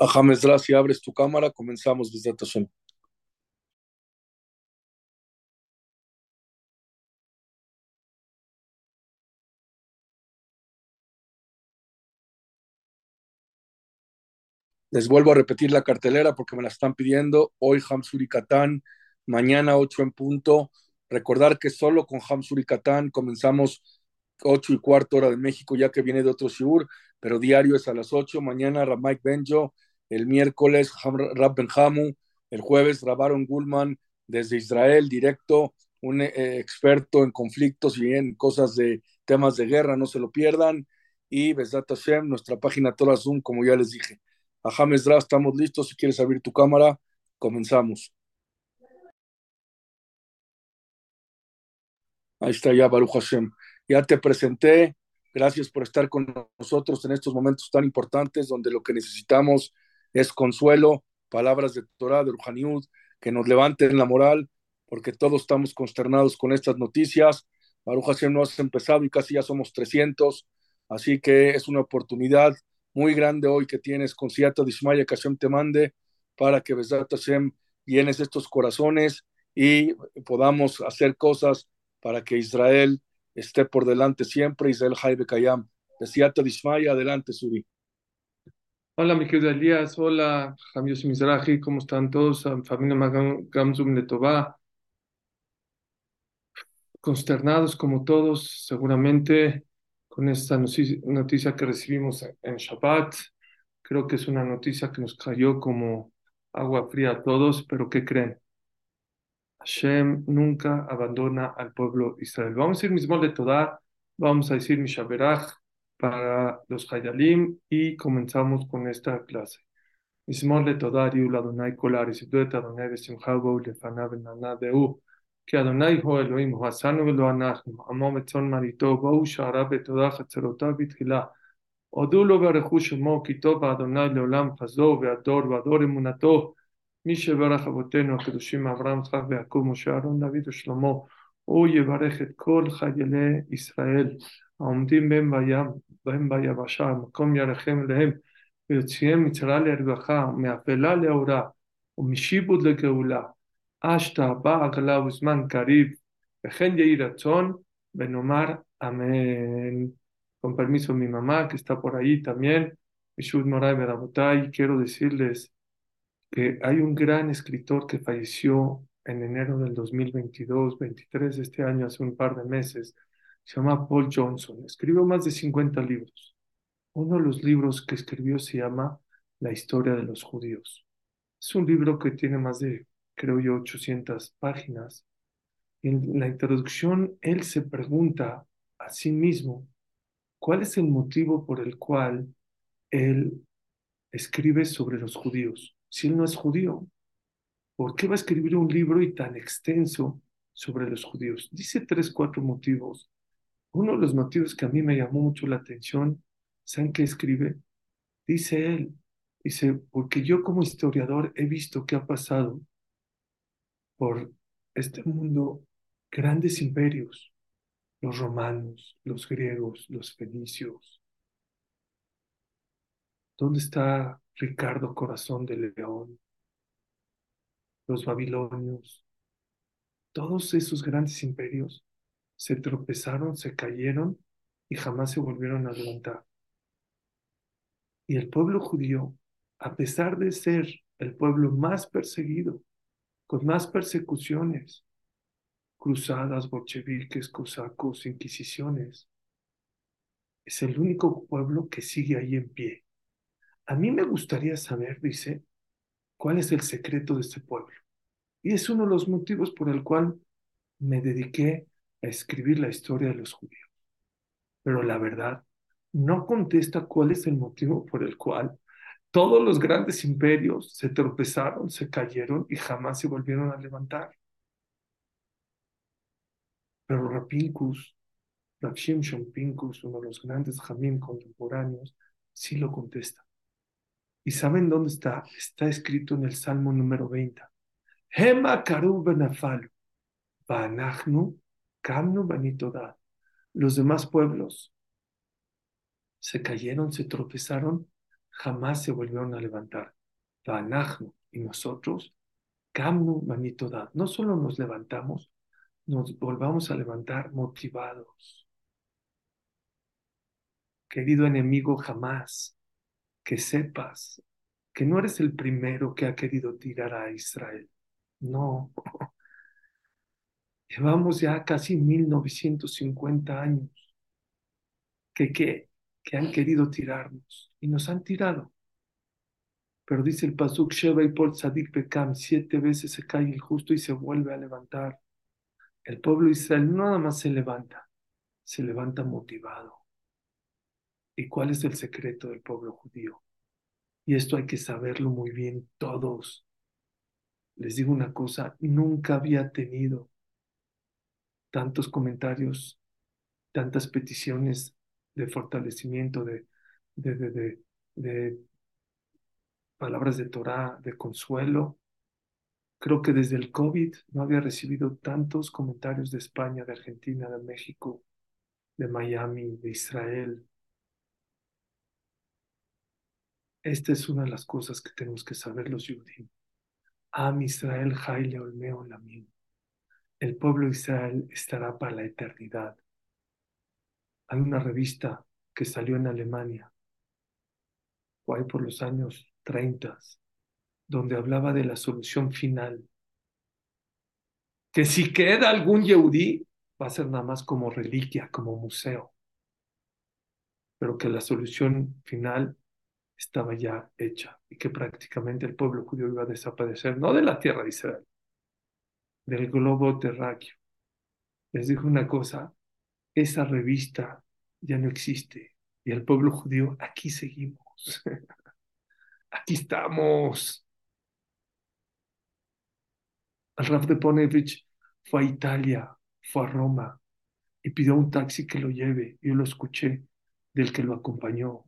James si abres tu cámara, comenzamos desde Hashem. Les vuelvo a repetir la cartelera porque me la están pidiendo. Hoy Hamsuri Katán, mañana 8 en punto. Recordar que solo con Hamsuri Katán comenzamos 8 y cuarto hora de México, ya que viene de otro Shiur, pero diario es a las 8. Mañana Ramike Benjo, el miércoles Rab Benjamu, el jueves Rabaron Gulman desde Israel, directo, un eh, experto en conflictos y en cosas de temas de guerra, no se lo pierdan. Y Besat Hashem, nuestra página Torah Zoom, como ya les dije. A James Dra, estamos listos. Si quieres abrir tu cámara, comenzamos. Ahí está ya Baruch Hashem. Ya te presenté. Gracias por estar con nosotros en estos momentos tan importantes donde lo que necesitamos es consuelo, palabras de Torah, de Ruhaniud, que nos levanten la moral, porque todos estamos consternados con estas noticias. Baruch Hashem no has empezado y casi ya somos 300, así que es una oportunidad muy grande hoy que tienes con Siata Dishmaya que Hashem te mande para que Besat Hashem llenes estos corazones y podamos hacer cosas para que Israel esté por delante siempre, Israel Jaibe Kayam. Siata Dishmaya, adelante, Suri. Hola, mi querido Elías. Hola, Jamios Mizrahi. ¿Cómo están todos? Familia Gamzum Letová. Consternados como todos, seguramente con esta noticia que recibimos en Shabbat. Creo que es una noticia que nos cayó como agua fría a todos, pero ¿qué creen? Hashem nunca abandona al pueblo Israel. Vamos a ir mismo de Todá, vamos a decir Mishaberach para los Hayalim y comenzamos con esta clase. Mismol de Todá, Riul Adonai Kolar, Isiduet Adonai Besimcha Bou Lefanav Nana Deu, que Adonai Ho Elohim Ho Velo Anachnu, Amo Betzon Marito, Bou Shara Betodá Chatzerotá Bitchila, Odulo Berechu Shemo, Kitov Adonai Leolam Chazó, Beador, Beador Emunato, אמונתו. מי שברך אבותינו הקדושים אברהם, יצחק ויעקב, משה אהרון, דוד ושלמה, הוא יברך את כל חיילי ישראל העומדים בהם בים, בהם ביבשה, מקום ירחם אליהם, ויוציאם מצרה לרווחה, מאפלה לאורה, ומשיבוד לגאולה. hasta Ba'agla Usman Karib, Ratzon, Benomar, Amén. Con permiso de mi mamá, que está por ahí también, Mishud Moray Berabotay, quiero decirles que hay un gran escritor que falleció en enero del 2022, 23 de este año, hace un par de meses, se llama Paul Johnson. Escribió más de 50 libros. Uno de los libros que escribió se llama La historia de los judíos. Es un libro que tiene más de creo yo, 800 páginas. En la introducción, él se pregunta a sí mismo cuál es el motivo por el cual él escribe sobre los judíos. Si él no es judío, ¿por qué va a escribir un libro y tan extenso sobre los judíos? Dice tres, cuatro motivos. Uno de los motivos que a mí me llamó mucho la atención, ¿saben qué escribe? Dice él, dice, porque yo como historiador he visto qué ha pasado por este mundo grandes imperios, los romanos, los griegos, los fenicios. ¿Dónde está Ricardo Corazón de León? Los babilonios. Todos esos grandes imperios se tropezaron, se cayeron y jamás se volvieron a levantar. Y el pueblo judío, a pesar de ser el pueblo más perseguido, con más persecuciones, cruzadas, bolcheviques, cosacos, inquisiciones. Es el único pueblo que sigue ahí en pie. A mí me gustaría saber, dice, cuál es el secreto de este pueblo. Y es uno de los motivos por el cual me dediqué a escribir la historia de los judíos. Pero la verdad, no contesta cuál es el motivo por el cual todos los grandes imperios se tropezaron, se cayeron y jamás se volvieron a levantar. Pero Rapinkus, Rapshim Pinkus, uno de los grandes jamín contemporáneos, sí lo contesta. ¿Y saben dónde está? Está escrito en el Salmo número 20. Hema karu benafalu, banachnu kamnu banitodad. Los demás pueblos se cayeron, se tropezaron jamás se volvieron a levantar. Y nosotros, Kamnu Manitodad, no solo nos levantamos, nos volvamos a levantar motivados. Querido enemigo, jamás que sepas que no eres el primero que ha querido tirar a Israel. No. Llevamos ya casi 1950 años que, que, que han querido tirarnos y nos han tirado. Pero dice el Pasuk Sheba y por Sadik Pekam, siete veces se cae el justo y se vuelve a levantar. El pueblo de Israel no nada más se levanta, se levanta motivado. ¿Y cuál es el secreto del pueblo judío? Y esto hay que saberlo muy bien todos. Les digo una cosa, nunca había tenido tantos comentarios, tantas peticiones de fortalecimiento, de, de, de, de palabras de Torah, de consuelo. Creo que desde el COVID no había recibido tantos comentarios de España, de Argentina, de México, de Miami, de Israel. Esta es una de las cosas que tenemos que saber los judíos. Am Israel Jaile Olmeo Lamim. El pueblo de Israel estará para la eternidad. Hay una revista que salió en Alemania, o ahí por los años 30, donde hablaba de la solución final. Que si queda algún Yehudí, va a ser nada más como reliquia, como museo. Pero que la solución final estaba ya hecha y que prácticamente el pueblo judío iba a desaparecer, no de la tierra de Israel, del globo terráqueo. Les dijo una cosa, esa revista ya no existe y el pueblo judío aquí seguimos. aquí estamos. Al Raf de Ponevich fue a Italia, fue a Roma y pidió un taxi que lo lleve. Yo lo escuché del que lo acompañó.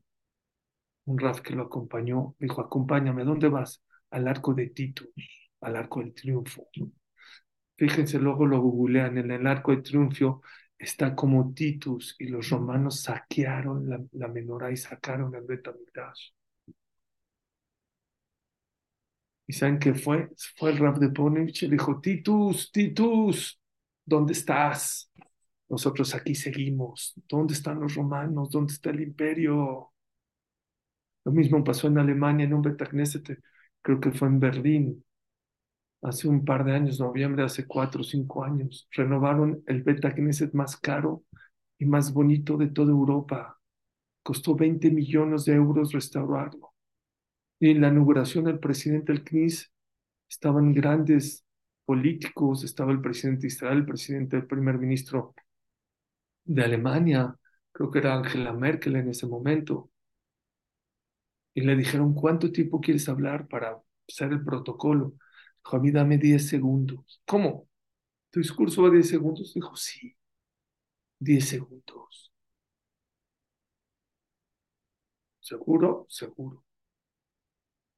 Un Raf que lo acompañó dijo, acompáñame, ¿dónde vas? Al arco de Titus, al arco del triunfo. Fíjense, luego lo googlean, en el arco de triunfo está como Titus y los romanos saquearon la, la menorá y sacaron el Betamigdash. ¿Y saben qué fue? Fue el Rab de Ponevich y dijo, Titus, Titus, ¿dónde estás? Nosotros aquí seguimos. ¿Dónde están los romanos? ¿Dónde está el imperio? Lo mismo pasó en Alemania, en un Betagneset, creo que fue en Berlín, hace un par de años, noviembre, hace cuatro o cinco años. Renovaron el Betagneset más caro y más bonito de toda Europa. Costó 20 millones de euros restaurarlo. Y en la inauguración del presidente del CNIS estaban grandes políticos, estaba el presidente de Israel, el presidente, el primer ministro de Alemania, creo que era Angela Merkel en ese momento. Y le dijeron, ¿cuánto tiempo quieres hablar para hacer el protocolo? Dijo, a mí dame 10 segundos. ¿Cómo? ¿Tu discurso va a 10 segundos? Dijo, sí, 10 segundos. ¿Seguro? Seguro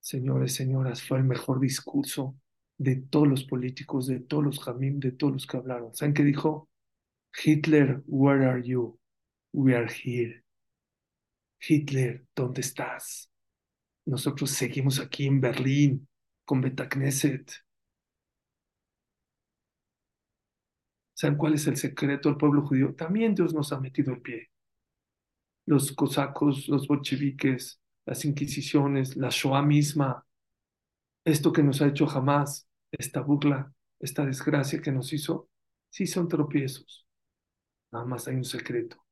señores, señoras, fue el mejor discurso de todos los políticos, de todos los jamim, de todos los que hablaron. ¿Saben qué dijo? Hitler, where are you? We are here. Hitler, ¿dónde estás? Nosotros seguimos aquí en Berlín con Betacneset. ¿Saben cuál es el secreto del pueblo judío? También Dios nos ha metido el pie. Los cosacos, los bolcheviques, las inquisiciones, la Shoah misma, esto que nos ha hecho jamás, esta burla, esta desgracia que nos hizo, sí son tropiezos. Nada más hay un secreto.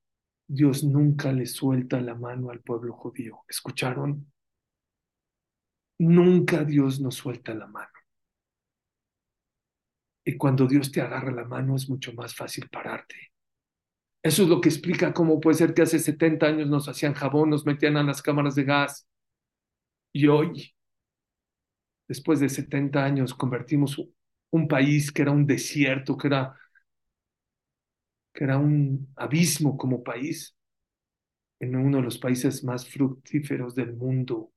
Dios nunca le suelta la mano al pueblo judío. ¿Escucharon? Nunca Dios nos suelta la mano. Y cuando Dios te agarra la mano es mucho más fácil pararte. Eso es lo que explica cómo puede ser que hace 70 años nos hacían jabón, nos metían a las cámaras de gas. Y hoy, después de 70 años, convertimos un país que era un desierto, que era, que era un abismo como país, en uno de los países más fructíferos del mundo,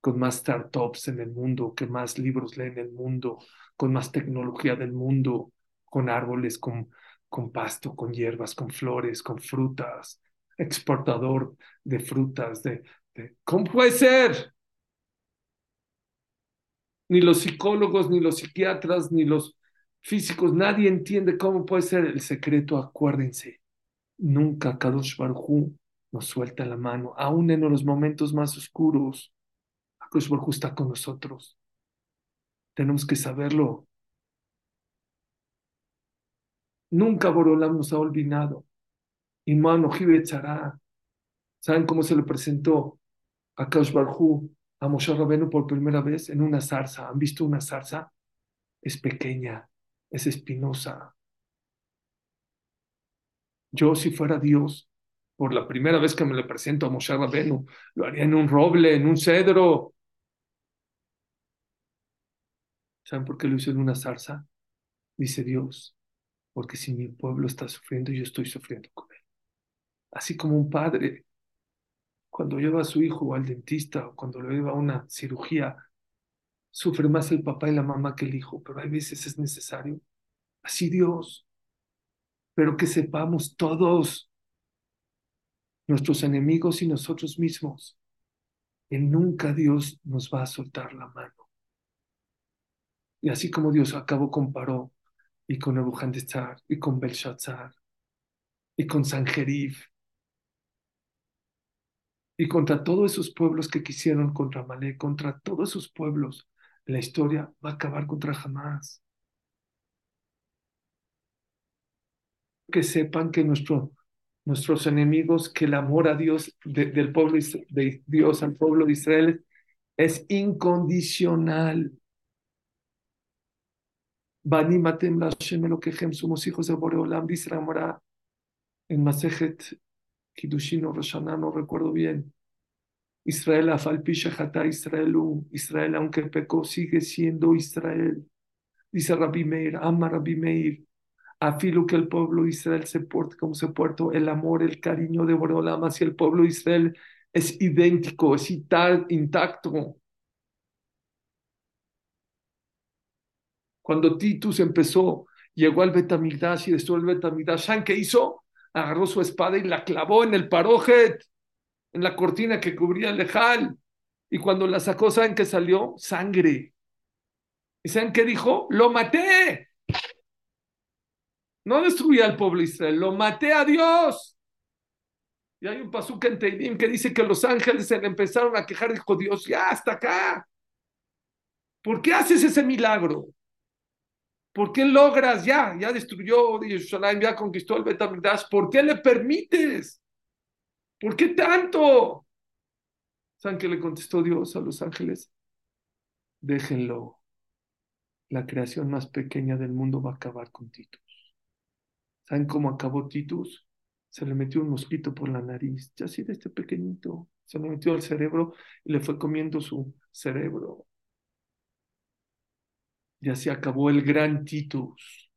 con más startups en el mundo, que más libros leen en el mundo, con más tecnología del mundo, con árboles, con con pasto, con hierbas, con flores, con frutas, exportador de frutas, de, ¿Cómo puede ser? Ni los psicólogos, ni los psiquiatras, ni los físicos, nadie entiende cómo puede ser el secreto. Acuérdense, nunca Kadosh Baruj nos suelta la mano, aún en los momentos más oscuros. Kadosh Baruj está con nosotros. Tenemos que saberlo. Nunca Borolam nos ha olvidado. Imano Echará. ¿Saben cómo se le presentó a Kaush Barhu, a Moshe Rabenu por primera vez en una zarza? ¿Han visto una zarza? Es pequeña, es espinosa. Yo, si fuera Dios, por la primera vez que me le presento a Moshe Rabenu, lo haría en un roble, en un cedro. ¿Saben por qué lo hizo en una zarza? Dice Dios, porque si mi pueblo está sufriendo, yo estoy sufriendo con él. Así como un padre, cuando lleva a su hijo al dentista o cuando lo lleva a una cirugía, sufre más el papá y la mamá que el hijo, pero hay veces es necesario. Así Dios. Pero que sepamos todos, nuestros enemigos y nosotros mismos, que nunca Dios nos va a soltar la mano. Y así como Dios acabó con Paró y con Nebuchadnezzar y con Belshazzar y con Sanjerif y contra todos esos pueblos que quisieron contra Malé, contra todos esos pueblos, la historia va a acabar contra Hamas. Que sepan que nuestro, nuestros enemigos, que el amor a Dios del pueblo de Dios al pueblo de Israel es incondicional. Banimatem lo que somos hijos de Boreolam, dice la en Masejet Kidushin o no recuerdo bien. Israel, Afalpisha Israel, Israel, aunque pecó, sigue siendo Israel. Dice Rabbi Meir, ama Rabbi Meir. Afilo que el pueblo de Israel se porte como se puerto, el amor, el cariño de Boreolam hacia el pueblo de Israel es idéntico, es intacto. Cuando Titus empezó, llegó al Betamigdash y destruyó el Betamigdash, ¿saben qué hizo? Agarró su espada y la clavó en el parojet, en la cortina que cubría el lejal. Y cuando la sacó, ¿saben qué salió? Sangre. ¿Y saben qué dijo? ¡Lo maté! No destruí al pueblo Israel, lo maté a Dios. Y hay un pasuk en Teidim que dice que los ángeles se le empezaron a quejar. Dijo Dios, ya, hasta acá. ¿Por qué haces ese milagro? ¿Por qué logras ya? Ya destruyó Jerusalén, ya conquistó el Betamigdash. ¿Por qué le permites? ¿Por qué tanto? ¿Saben qué le contestó Dios a los ángeles? Déjenlo. La creación más pequeña del mundo va a acabar con Titus. ¿Saben cómo acabó Titus? Se le metió un mosquito por la nariz, ya así de este pequeñito. Se le metió al cerebro y le fue comiendo su cerebro. Ya se acabó el gran Titus.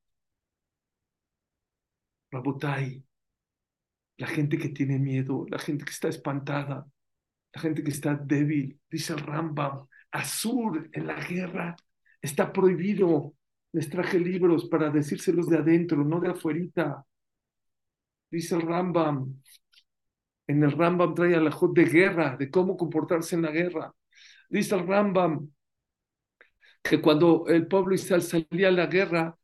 Rabotai, la gente que tiene miedo, la gente que está espantada, la gente que está débil, dice el Rambam, Azur en la guerra está prohibido. Les traje libros para decírselos de adentro, no de afuerita. Dice el Rambam. En el Rambam trae la jod de guerra, de cómo comportarse en la guerra. Dice el Rambam, que cuando el pueblo Israel salía a la guerra,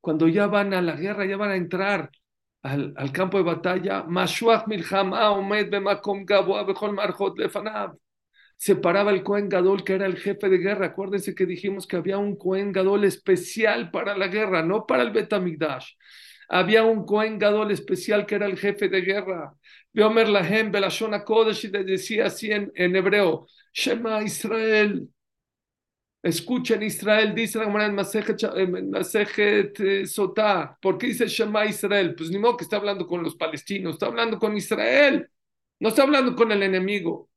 cuando ya van a la guerra, ya van a entrar al, al campo de batalla, se paraba el Cohen Gadol, que era el jefe de guerra. Acuérdense que dijimos que había un Cohen Gadol especial para la guerra, no para el Betamigdash. Había un Cohen Gadol especial que era el jefe de guerra. Veomer Lahem, Belashon Kodesh, y decía así en, en hebreo: Shema Israel. Escuchen Israel, dice la en Masejet eh, Sotá. ¿Por qué dice Shema Israel? Pues ni modo que está hablando con los palestinos, está hablando con Israel. No está hablando con el enemigo.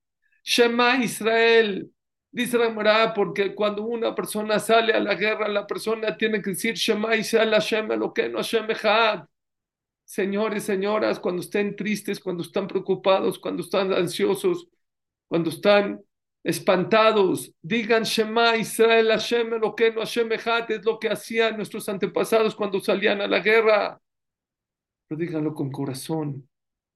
Shema Israel. Dice la porque cuando una persona sale a la guerra, la persona tiene que decir Shema Israel, Hashem no Hashem Echad. Señores, señoras, cuando estén tristes, cuando están preocupados, cuando están ansiosos, cuando están espantados, digan Shema Israel, Hashem no Hashem Echad, es lo que hacían nuestros antepasados cuando salían a la guerra. Pero díganlo con corazón,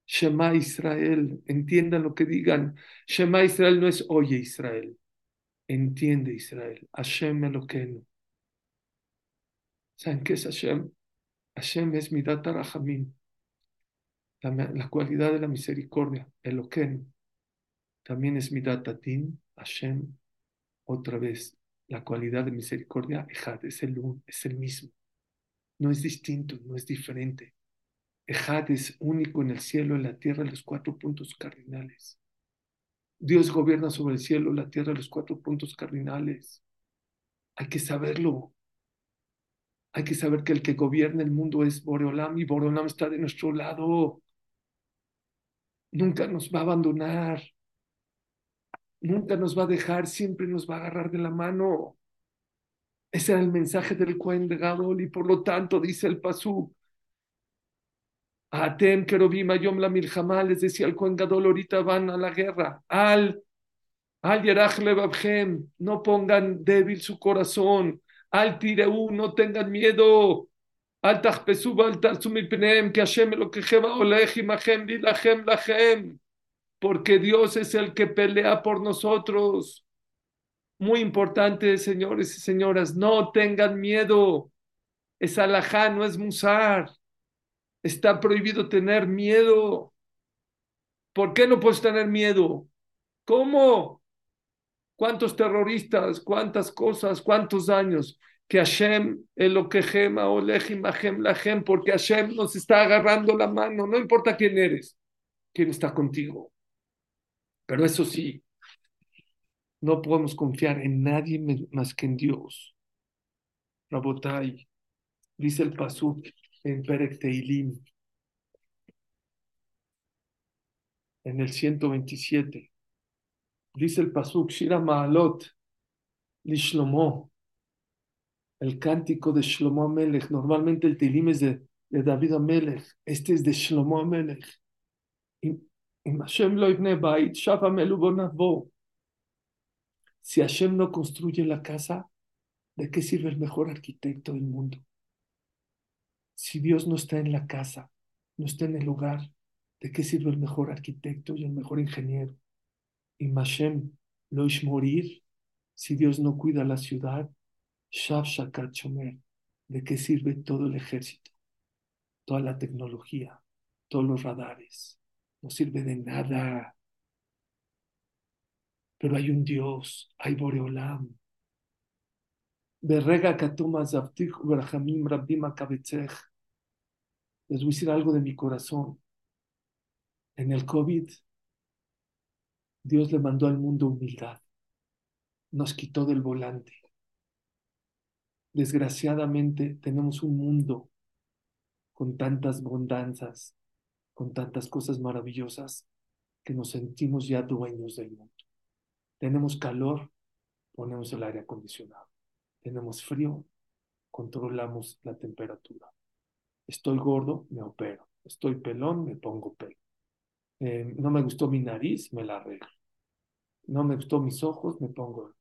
Shema Israel, entiendan lo que digan. Shema Israel no es oye Israel, entiende Israel. Hashem Eloqueno. ¿Saben qué es Hashem? Hashem es Midat Rahamim, la, la cualidad de la misericordia, Eloqueno. También es Midat Adin, Hashem, otra vez, la cualidad de misericordia, Ejad, es el, es el mismo. No es distinto, no es diferente. Ejad es único en el cielo, en la tierra, en los cuatro puntos cardinales. Dios gobierna sobre el cielo, la tierra, los cuatro puntos cardinales. Hay que saberlo. Hay que saber que el que gobierna el mundo es Boreolam y Boreolam está de nuestro lado. Nunca nos va a abandonar. Nunca nos va a dejar, siempre nos va a agarrar de la mano. Ese era el mensaje del Cohen de Gadol y por lo tanto dice el Pasú. Atem Kerobim Ayom la Milhamá, les decía el Cohen Gadol, ahorita van a la guerra. Al, al Yerach Levabhem, no pongan débil su corazón. Al Tireu, no tengan miedo. Al Tachpesub, al Tarsumipnem, que Hashem lo que Jeba Olech Imachem, Lilachem, Lachem. Porque Dios es el que pelea por nosotros. Muy importante, señores y señoras, no tengan miedo. Es alajá, no es musar. Está prohibido tener miedo. ¿Por qué no puedes tener miedo? ¿Cómo? ¿Cuántos terroristas? ¿Cuántas cosas? ¿Cuántos años? Que Hashem, el gema o Mahem, Lahem, porque Hashem nos está agarrando la mano. No importa quién eres, quién está contigo. Pero eso sí, no podemos confiar en nadie más que en Dios. Rabotai, dice el Pasuk en Perek Teilim, en el 127. Dice el Pasuk, Shira Maalot, Lishlomo, el cántico de Shlomo Amelech. Normalmente el Teilim es de, de David Amelech, este es de Shlomo Amelech. Si Hashem no construye la casa, ¿de qué sirve el mejor arquitecto del mundo? Si Dios no está en la casa, no está en el lugar, ¿de qué sirve el mejor arquitecto y el mejor ingeniero? Y Hashem lo morir, si Dios no cuida la ciudad, Shav Shakat ¿de qué sirve todo el ejército? Toda la tecnología, todos los radares, no sirve de nada pero hay un Dios, hay Boreolam. Berrega Katuma Zavtich Berhamim Rabbim Akabetzech. Les voy a decir algo de mi corazón. En el COVID, Dios le mandó al mundo humildad. Nos quitó del volante. Desgraciadamente, tenemos un mundo con tantas bondanzas, con tantas cosas maravillosas, que nos sentimos ya dueños del mundo. Tenemos calor, ponemos el aire acondicionado. Tenemos frío, controlamos la temperatura. Estoy gordo, me opero. Estoy pelón, me pongo pelo. Eh, no me gustó mi nariz, me la arreglo. No me gustó mis ojos, me pongo.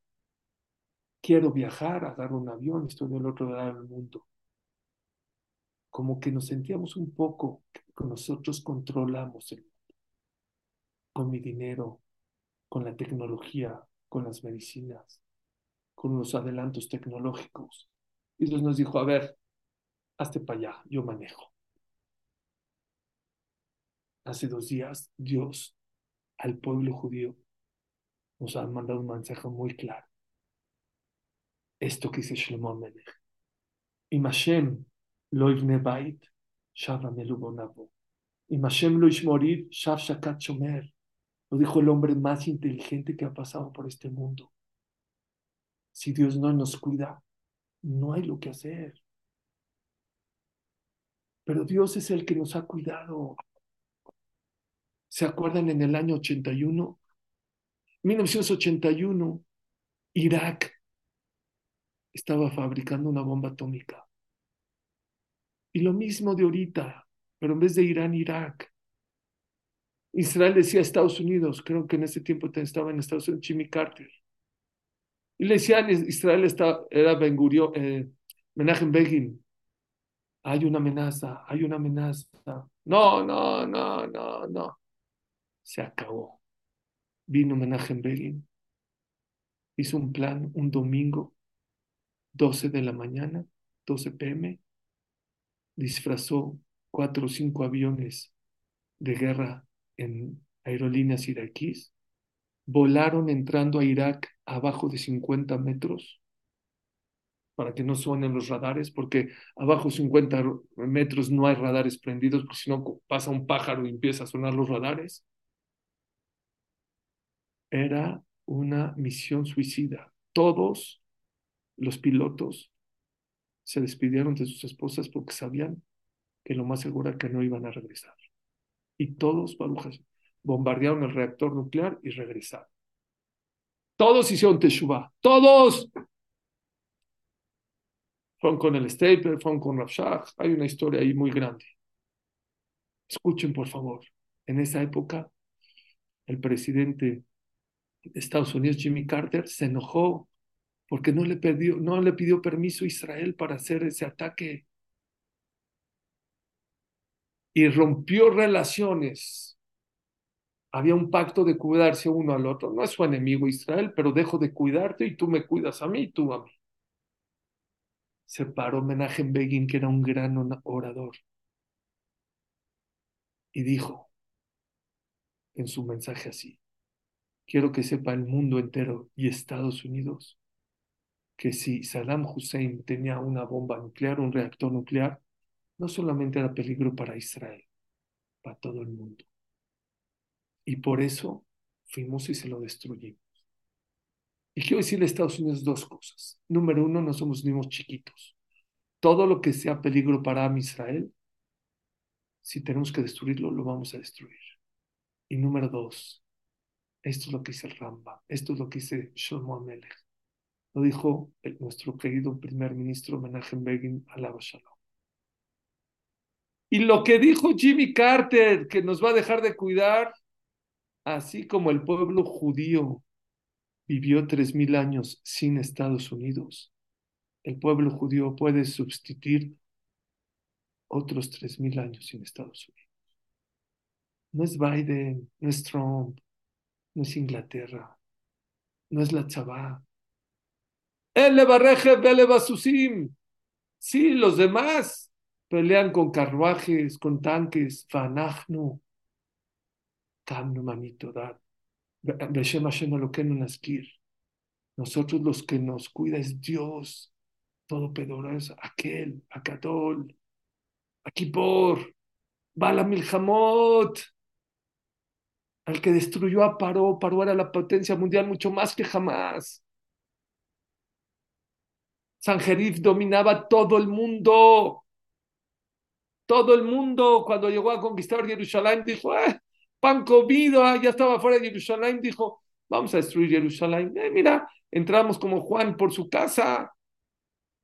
Quiero viajar, agarro un avión, estoy del otro lado del mundo. Como que nos sentíamos un poco que nosotros controlamos el mundo. Con mi dinero, con la tecnología, con las medicinas, con los adelantos tecnológicos. Y Dios nos dijo, a ver, hazte para allá, yo manejo. Hace dos días Dios al pueblo judío nos ha mandado un mensaje muy claro. Esto que dice Shlomo Amelech. Imashem lo bait, shava melubonabo. Imashem lo ishmorid, shav shakat shomer. Lo dijo el hombre más inteligente que ha pasado por este mundo. Si Dios no nos cuida, no hay lo que hacer. Pero Dios es el que nos ha cuidado. ¿Se acuerdan en el año 81? 1981, Irak estaba fabricando una bomba atómica. Y lo mismo de ahorita, pero en vez de Irán, Irak. Israel decía Estados Unidos, creo que en ese tiempo estaba en Estados Unidos Jimmy Carter. Y le decían, Israel está, era Ben Gurion, eh, Menachem Begin. Hay una amenaza, hay una amenaza. No, no, no, no, no. Se acabó. Vino Menachem Begin, hizo un plan un domingo, 12 de la mañana, 12 pm, disfrazó cuatro o cinco aviones de guerra en aerolíneas iraquíes, volaron entrando a Irak abajo de 50 metros para que no suenen los radares, porque abajo de 50 metros no hay radares prendidos, porque si no pasa un pájaro y empieza a sonar los radares. Era una misión suicida. Todos los pilotos se despidieron de sus esposas porque sabían que lo más seguro era que no iban a regresar. Y todos, barujas, bombardearon el reactor nuclear y regresaron. Todos hicieron Teshuvah, todos. Fueron con el Stapler, fueron con Rafshah. Hay una historia ahí muy grande. Escuchen, por favor. En esa época, el presidente de Estados Unidos, Jimmy Carter, se enojó porque no le, pidió, no le pidió permiso a Israel para hacer ese ataque. Y rompió relaciones. Había un pacto de cuidarse uno al otro. No es su enemigo Israel, pero dejo de cuidarte y tú me cuidas a mí y tú a mí. Se paró Menachem Begin, que era un gran orador, y dijo en su mensaje así, quiero que sepa el mundo entero y Estados Unidos que si Saddam Hussein tenía una bomba nuclear, un reactor nuclear, no solamente era peligro para Israel, para todo el mundo. Y por eso fuimos y se lo destruimos. Y quiero decirle a Estados Unidos dos cosas. Número uno, no somos niños chiquitos. Todo lo que sea peligro para Israel, si tenemos que destruirlo, lo vamos a destruir. Y número dos, esto es lo que dice el Ramba, esto es lo que dice Shlomo Amelech. Lo dijo nuestro querido primer ministro Menachem Begin, alaba Shalom. Y lo que dijo Jimmy Carter, que nos va a dejar de cuidar, así como el pueblo judío vivió tres mil años sin Estados Unidos, el pueblo judío puede sustituir otros tres mil años sin Estados Unidos. No es Biden, no es Trump, no es Inglaterra, no es la Chabá. El Basusim. Sí, los demás pelean con carruajes, con tanques. Fanachnu. Nosotros los que nos cuida es Dios, todopoderoso, aquel, Akadol, Akibor, Bala Milhamot, al que destruyó a Paró, Paró era la potencia mundial mucho más que jamás. Sanjerif dominaba todo el mundo. Todo el mundo, cuando llegó a conquistar Jerusalén, dijo, eh, pan comido, ah, ya estaba fuera de Jerusalén, dijo, vamos a destruir Jerusalén. Eh, mira, entramos como Juan por su casa.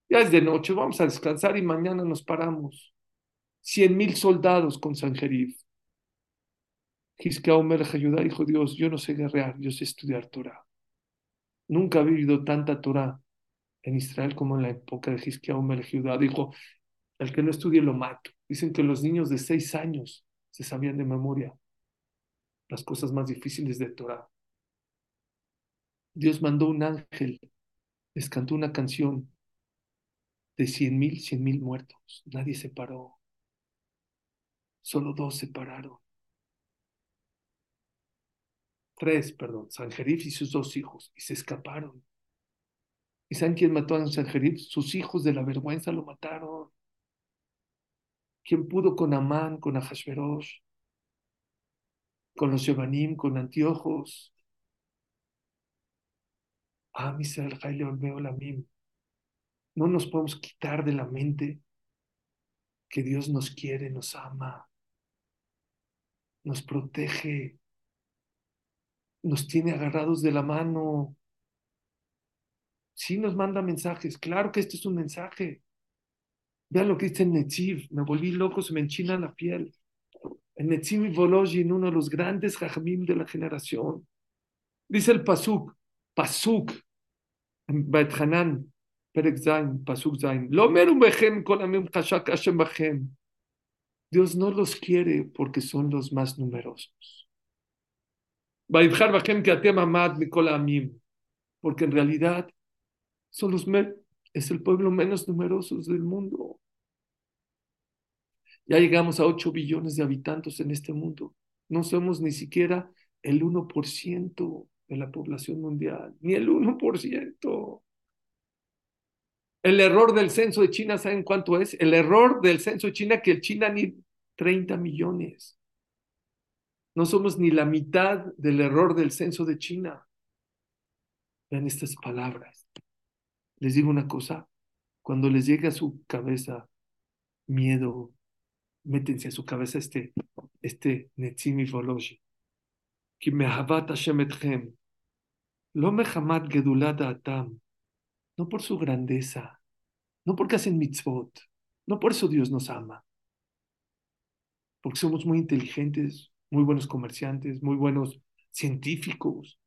Ya es de noche, vamos a descansar y mañana nos paramos. Cien mil soldados con Sanjerif. Omer ayuda, dijo Dios, yo no sé guerrear, yo sé estudiar Torah. Nunca ha vivido tanta Torah en Israel como en la época de Hiskia Melech Judá. Dijo, el que no estudie lo mato. Dicen que los niños de seis años se sabían de memoria las cosas más difíciles de Torah. Dios mandó un ángel, les cantó una canción de cien mil, cien mil muertos. Nadie se paró. Solo dos se pararon. Tres, perdón, Sanjerif y sus dos hijos, y se escaparon. ¿Y saben quién mató a Sanjerib? Sus hijos de la vergüenza lo mataron. ¿Quién pudo con Amán, con Ahashverosh, con los Yevanim, con Antiojos? Ah, Misrael Lamim. No nos podemos quitar de la mente que Dios nos quiere, nos ama, nos protege, nos tiene agarrados de la mano. Sí nos manda mensajes, claro que este es un mensaje. Vean lo que dice Netziv, me volví loco, se me enchina la piel. El Netziv en uno de los grandes jajamim de la generación. Dice el Pasuk, Pasuk, Bet Hanan, Perek Zain, Pasuk Zain. Bechem kolamim chashak Hashem. Dios no los quiere porque son los más numerosos. Porque en realidad son los es el pueblo menos numeroso del mundo. Ya llegamos a 8 billones de habitantes en este mundo. No somos ni siquiera el 1% de la población mundial, ni el 1%. El error del censo de China, ¿saben cuánto es? El error del censo de China, que el China ni 30 millones. No somos ni la mitad del error del censo de China. Vean estas palabras. Les digo una cosa, cuando les llegue a su cabeza miedo, métense a su cabeza este, este Netzimi Voloshi. Que me Hashem etchem. Lo gedulada atam. No por su grandeza, no porque hacen mitzvot, no por eso Dios nos ama. Porque somos muy inteligentes, muy buenos comerciantes, muy buenos científicos,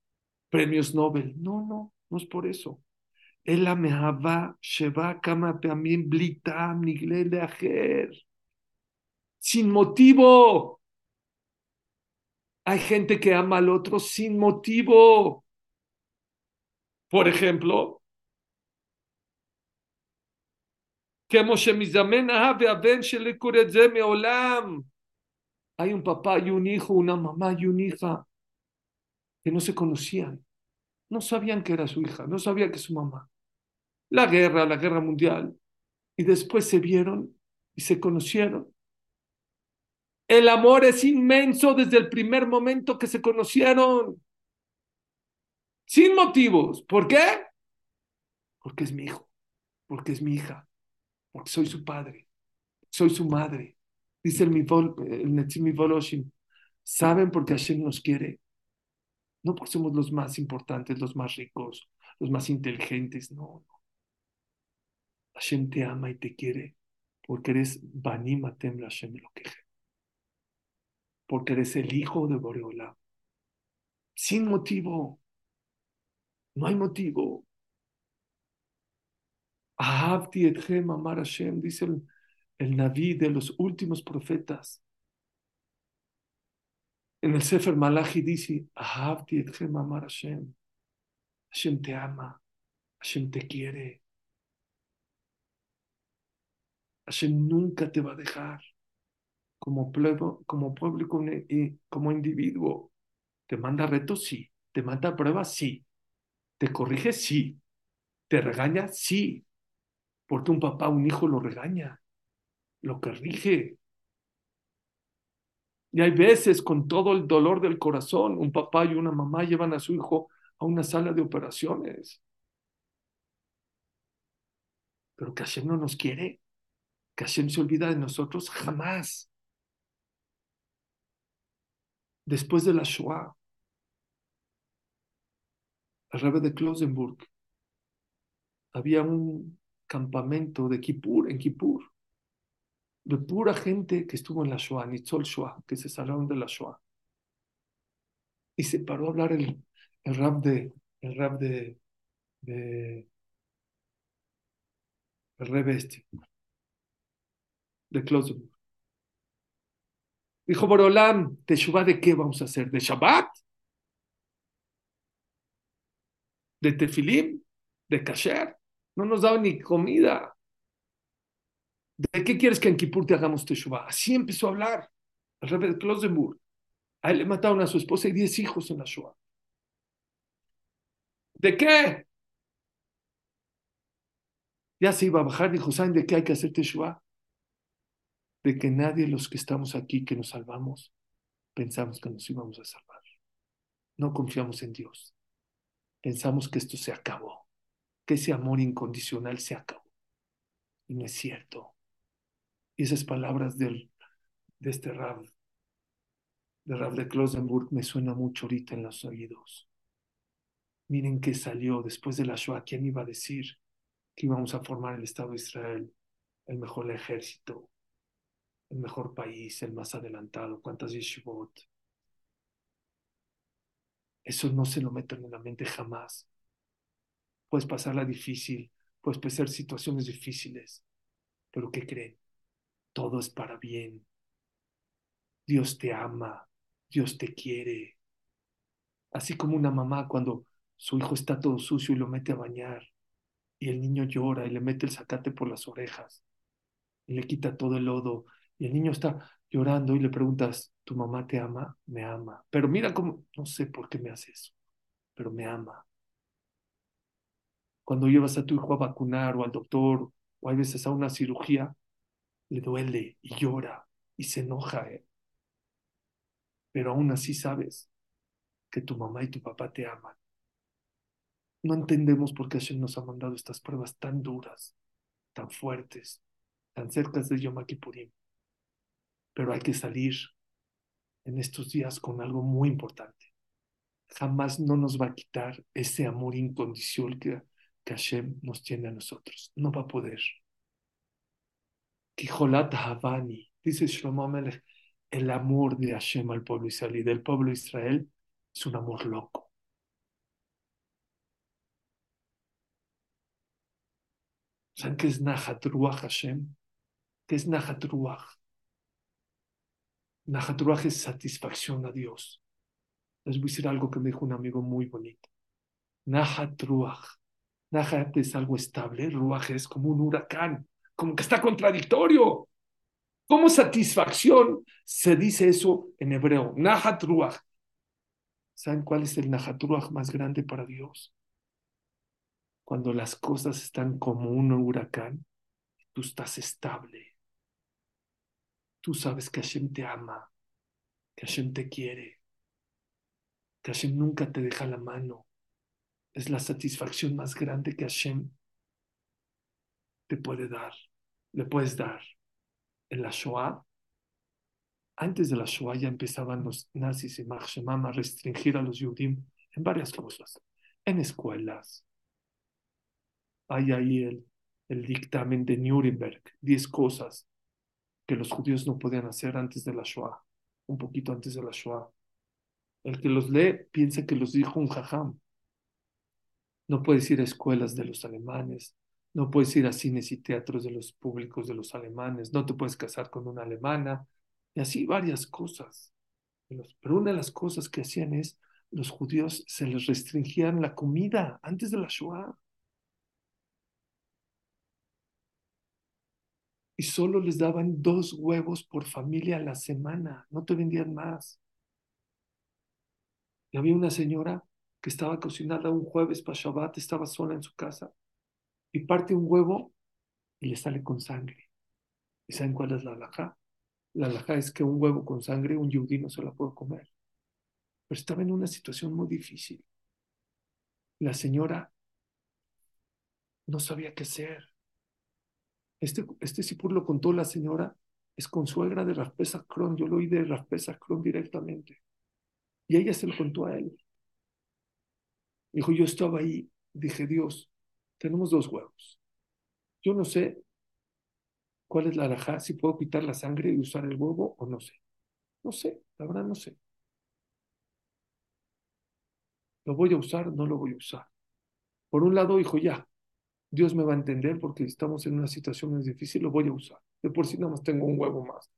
premios Nobel. No, no, no es por eso. Ela mehava sheva kama peamim blitam nigle ajer sin motivo. Hay gente que ama al otro sin motivo. Por ejemplo, hay un papá y un hijo, una mamá y una hija que no se conocían. No sabían que era su hija, no sabían que su mamá. La guerra, la guerra mundial. Y después se vieron y se conocieron. El amor es inmenso desde el primer momento que se conocieron. Sin motivos. ¿Por qué? Porque es mi hijo, porque es mi hija, porque soy su padre, soy su madre. Dice el, el Netzimi Voloshin. ¿Saben por qué Hashem nos quiere? No porque somos los más importantes, los más ricos, los más inteligentes, no, no. Hashem te ama y te quiere porque eres Banimatem Hashem lo que porque eres el hijo de Boreola. Sin motivo. No hay motivo. Ahavti etchem amar Hashem, dice el, el Naví de los últimos profetas. En el Sefer Malachi dice, Ahavti etchem amar Hashem. Hashem te ama, Hashem te quiere. Hashem nunca te va a dejar como pueblo, como pueblo y como individuo. ¿Te manda retos? Sí. ¿Te manda pruebas? Sí. ¿Te corrige? Sí. ¿Te regaña? Sí. Porque un papá, un hijo lo regaña, lo corrige. Y hay veces con todo el dolor del corazón, un papá y una mamá llevan a su hijo a una sala de operaciones. Pero que Hashem no nos quiere, que Hashem se olvida de nosotros jamás después de la Shoah, el Rebbe de Klosenburg, había un campamento de Kippur, en Kippur, de pura gente que estuvo en la Shoah, Nitzol Shoah, que se salieron de la Shoah. Y se paró a hablar el, el rap de, el rap de, de el Rebbe este, de Klosenburg. Dijo Borolam, ¿Teshuvah de qué vamos a hacer? ¿De Shabbat? ¿De Tefilim? ¿De Kasher? No nos daban ni comida. ¿De qué quieres que en Kippur te hagamos Teshuvah? Así empezó a hablar el rey de Klosenburg. A él le mataron a su esposa y diez hijos en la Shoah. ¿De qué? Ya se iba a bajar, dijo, ¿saben de qué hay que hacer Teshuvah? De que nadie de los que estamos aquí, que nos salvamos, pensamos que nos íbamos a salvar. No confiamos en Dios. Pensamos que esto se acabó, que ese amor incondicional se acabó. Y no es cierto. Y esas palabras del, de este Rab, de Rab de Klosenburg, me suena mucho ahorita en los oídos. Miren que salió después de la Shoah, ¿quién iba a decir que íbamos a formar el Estado de Israel, el mejor ejército, el mejor país, el más adelantado, cuántas yeshivot. Eso no se lo meten en la mente jamás. Puedes pasarla difícil, puedes pasar situaciones difíciles, pero ¿qué creen? Todo es para bien. Dios te ama, Dios te quiere. Así como una mamá cuando su hijo está todo sucio y lo mete a bañar y el niño llora y le mete el zacate por las orejas y le quita todo el lodo el niño está llorando y le preguntas, ¿tu mamá te ama? Me ama. Pero mira cómo, no sé por qué me hace eso, pero me ama. Cuando llevas a tu hijo a vacunar o al doctor o hay veces a una cirugía, le duele y llora y se enoja. Pero aún así sabes que tu mamá y tu papá te aman. No entendemos por qué Hashem nos ha mandado estas pruebas tan duras, tan fuertes, tan cerca de Yom Kippurim. Pero hay que salir en estos días con algo muy importante. Jamás no nos va a quitar ese amor incondicional que, Hashem nos tiene a nosotros. No va a poder. Kijolat Havani, dice Shlomo Melech, el amor de Hashem al pueblo israelí, del pueblo Israel, es un amor loco. ¿Saben qué es Nahat Ruach Hashem? ¿Qué es Nahat Ruach? Nahat Ruach es satisfacción a Dios. Les voy a decir algo que me dijo un amigo muy bonito. Nahat Ruach. Nahat es algo estable, Ruach es como un huracán, como que está contradictorio. ¿Cómo satisfacción se dice eso en hebreo? Nahat Ruach. ¿Saben cuál es el Nahat Ruach más grande para Dios? Cuando las cosas están como un huracán, tú estás estable. Tú sabes que Hashem te ama, que Hashem te quiere, que Hashem nunca te deja la mano. Es la satisfacción más grande que Hashem te puede dar, le puedes dar. En la Shoah, antes de la Shoah ya empezaban los nazis y Marshemam a restringir a los Yudim en varias cosas, en escuelas, hay ahí el, el dictamen de Nuremberg, diez cosas que los judíos no podían hacer antes de la Shoah, un poquito antes de la Shoah. El que los lee piensa que los dijo un jajam. No puedes ir a escuelas de los alemanes, no puedes ir a cines y teatros de los públicos de los alemanes, no te puedes casar con una alemana, y así varias cosas. Pero una de las cosas que hacían es, los judíos se les restringían la comida antes de la Shoah. Y solo les daban dos huevos por familia a la semana, no te vendían más. Y había una señora que estaba cocinada un jueves para Shabbat, estaba sola en su casa, y parte un huevo y le sale con sangre. ¿Y saben cuál es la alhaja? La alhaja es que un huevo con sangre un yudí no se la puede comer. Pero estaba en una situación muy difícil. La señora no sabía qué hacer. Este, este Sipur lo contó la señora, es consuegra de Raspesa Kron, yo lo oí de Raspesa Kron directamente. Y ella se lo contó a él. Dijo, yo estaba ahí, dije, Dios, tenemos dos huevos. Yo no sé cuál es la alajá, si puedo quitar la sangre y usar el huevo o no sé. No sé, la verdad no sé. ¿Lo voy a usar? No lo voy a usar. Por un lado, dijo, ya, Dios me va a entender porque estamos en una situación difícil, lo voy a usar. De por sí nada más tengo un huevo más.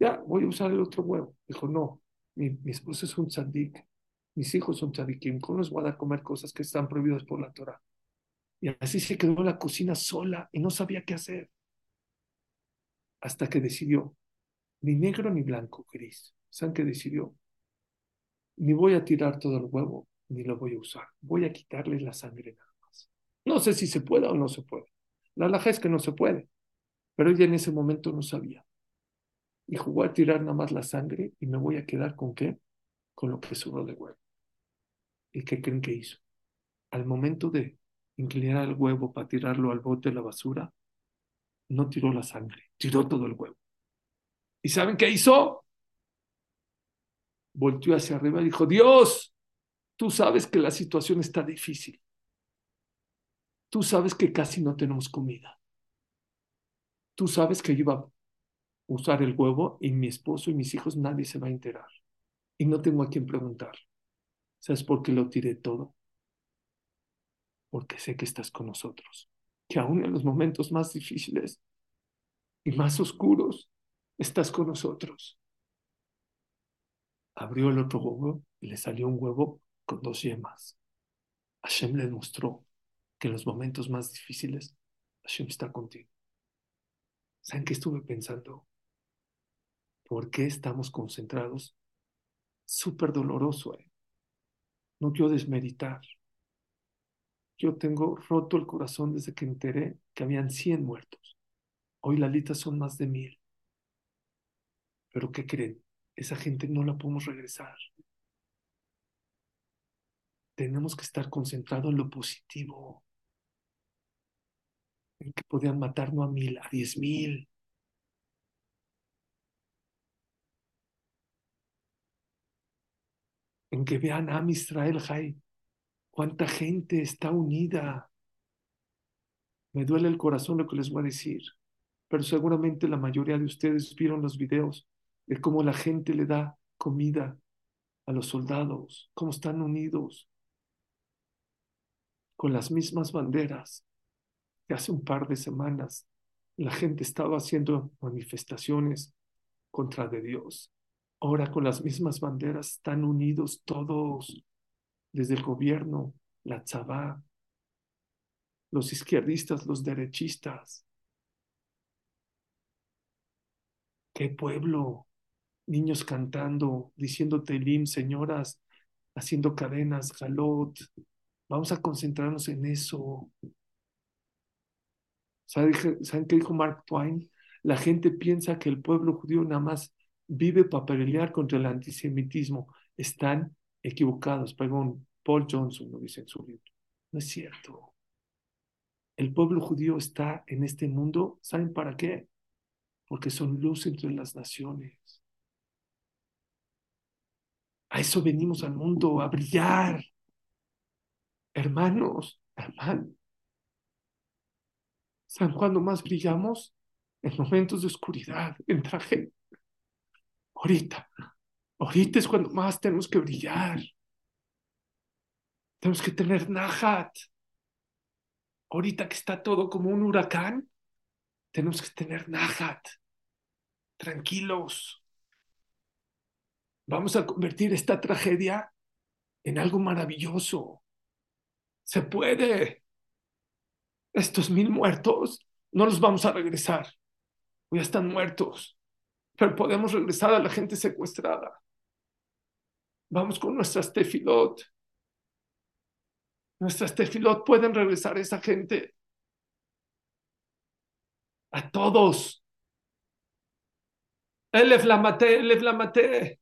Ya, voy a usar el otro huevo. Dijo, no, mi, mi esposo es un tzadik, mis hijos son tzadikim, ¿cómo les voy a dar comer cosas que están prohibidas por la Torah? Y así se quedó en la cocina sola y no sabía qué hacer. Hasta que decidió, ni negro ni blanco, gris. ¿Saben qué decidió? Ni voy a tirar todo el huevo, ni lo voy a usar. Voy a quitarle la sangre no sé si se puede o no se puede. La laja es que no se puede, pero ella en ese momento no sabía. Y jugó a tirar nada más la sangre y me voy a quedar con qué? Con lo que sobró de huevo. ¿Y qué creen que hizo? Al momento de inclinar el huevo para tirarlo al bote de la basura, no tiró la sangre, tiró todo el huevo. ¿Y saben qué hizo? Volteó hacia arriba y dijo, Dios, tú sabes que la situación está difícil Tú sabes que casi no tenemos comida. Tú sabes que yo iba a usar el huevo y mi esposo y mis hijos nadie se va a enterar. Y no tengo a quien preguntar. ¿Sabes por qué lo tiré todo? Porque sé que estás con nosotros. Que aún en los momentos más difíciles y más oscuros, estás con nosotros. Abrió el otro huevo y le salió un huevo con dos yemas. Hashem le mostró que en los momentos más difíciles, Hashem está contigo. ¿Saben qué estuve pensando? ¿Por qué estamos concentrados? Súper doloroso, ¿eh? No quiero desmeritar. Yo tengo roto el corazón desde que enteré que habían 100 muertos. Hoy la lista son más de mil. Pero ¿qué creen? Esa gente no la podemos regresar. Tenemos que estar concentrados en lo positivo. En que podían matar no a mil, a diez mil. En que vean a Israel, Jai, cuánta gente está unida. Me duele el corazón lo que les voy a decir, pero seguramente la mayoría de ustedes vieron los videos de cómo la gente le da comida a los soldados, cómo están unidos con las mismas banderas hace un par de semanas la gente estaba haciendo manifestaciones contra de Dios. Ahora con las mismas banderas están unidos todos, desde el gobierno, la tzabá, los izquierdistas, los derechistas. ¡Qué pueblo! Niños cantando, diciendo telim, señoras, haciendo cadenas, galot. Vamos a concentrarnos en eso. ¿Saben qué dijo Mark Twain? La gente piensa que el pueblo judío nada más vive para pelear contra el antisemitismo. Están equivocados. Perdón, Paul Johnson lo dice en su libro. No es cierto. El pueblo judío está en este mundo, ¿saben para qué? Porque son luz entre las naciones. A eso venimos al mundo, a brillar. Hermanos, hermanos. ¿Saben cuándo más brillamos? En momentos de oscuridad, en traje. Ahorita. Ahorita es cuando más tenemos que brillar. Tenemos que tener Nahat. Ahorita que está todo como un huracán, tenemos que tener Nahat. Tranquilos. Vamos a convertir esta tragedia en algo maravilloso. Se puede. Estos mil muertos no los vamos a regresar. Ya están muertos. Pero podemos regresar a la gente secuestrada. Vamos con nuestras tefilot. Nuestras tefilot pueden regresar a esa gente. A todos. Elef la maté, Elef la maté.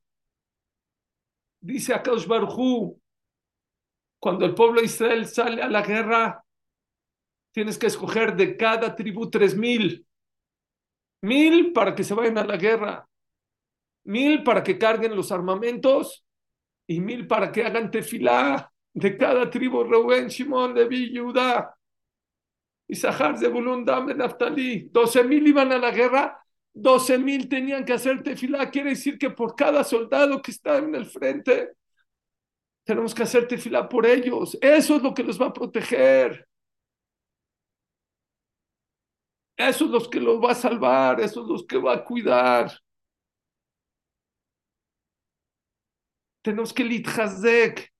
Dice Barujú, cuando el pueblo de Israel sale a la guerra, tienes que escoger de cada tribu tres mil. Mil para que se vayan a la guerra, mil para que carguen los armamentos y mil para que hagan tefilá de cada tribu, Reuben, Shimon, Levi, Judá, Isahar, Zebulun, Dame, Naftali. Doce mil iban a la guerra 12 mil tenían que hacer tefilá. Quiere decir que por cada soldado que está en el frente, tenemos que hacer tefilá por ellos. Eso es lo que los va a proteger. Eso es lo que los va a salvar. Eso es lo que va a cuidar. Tenemos que litjazek.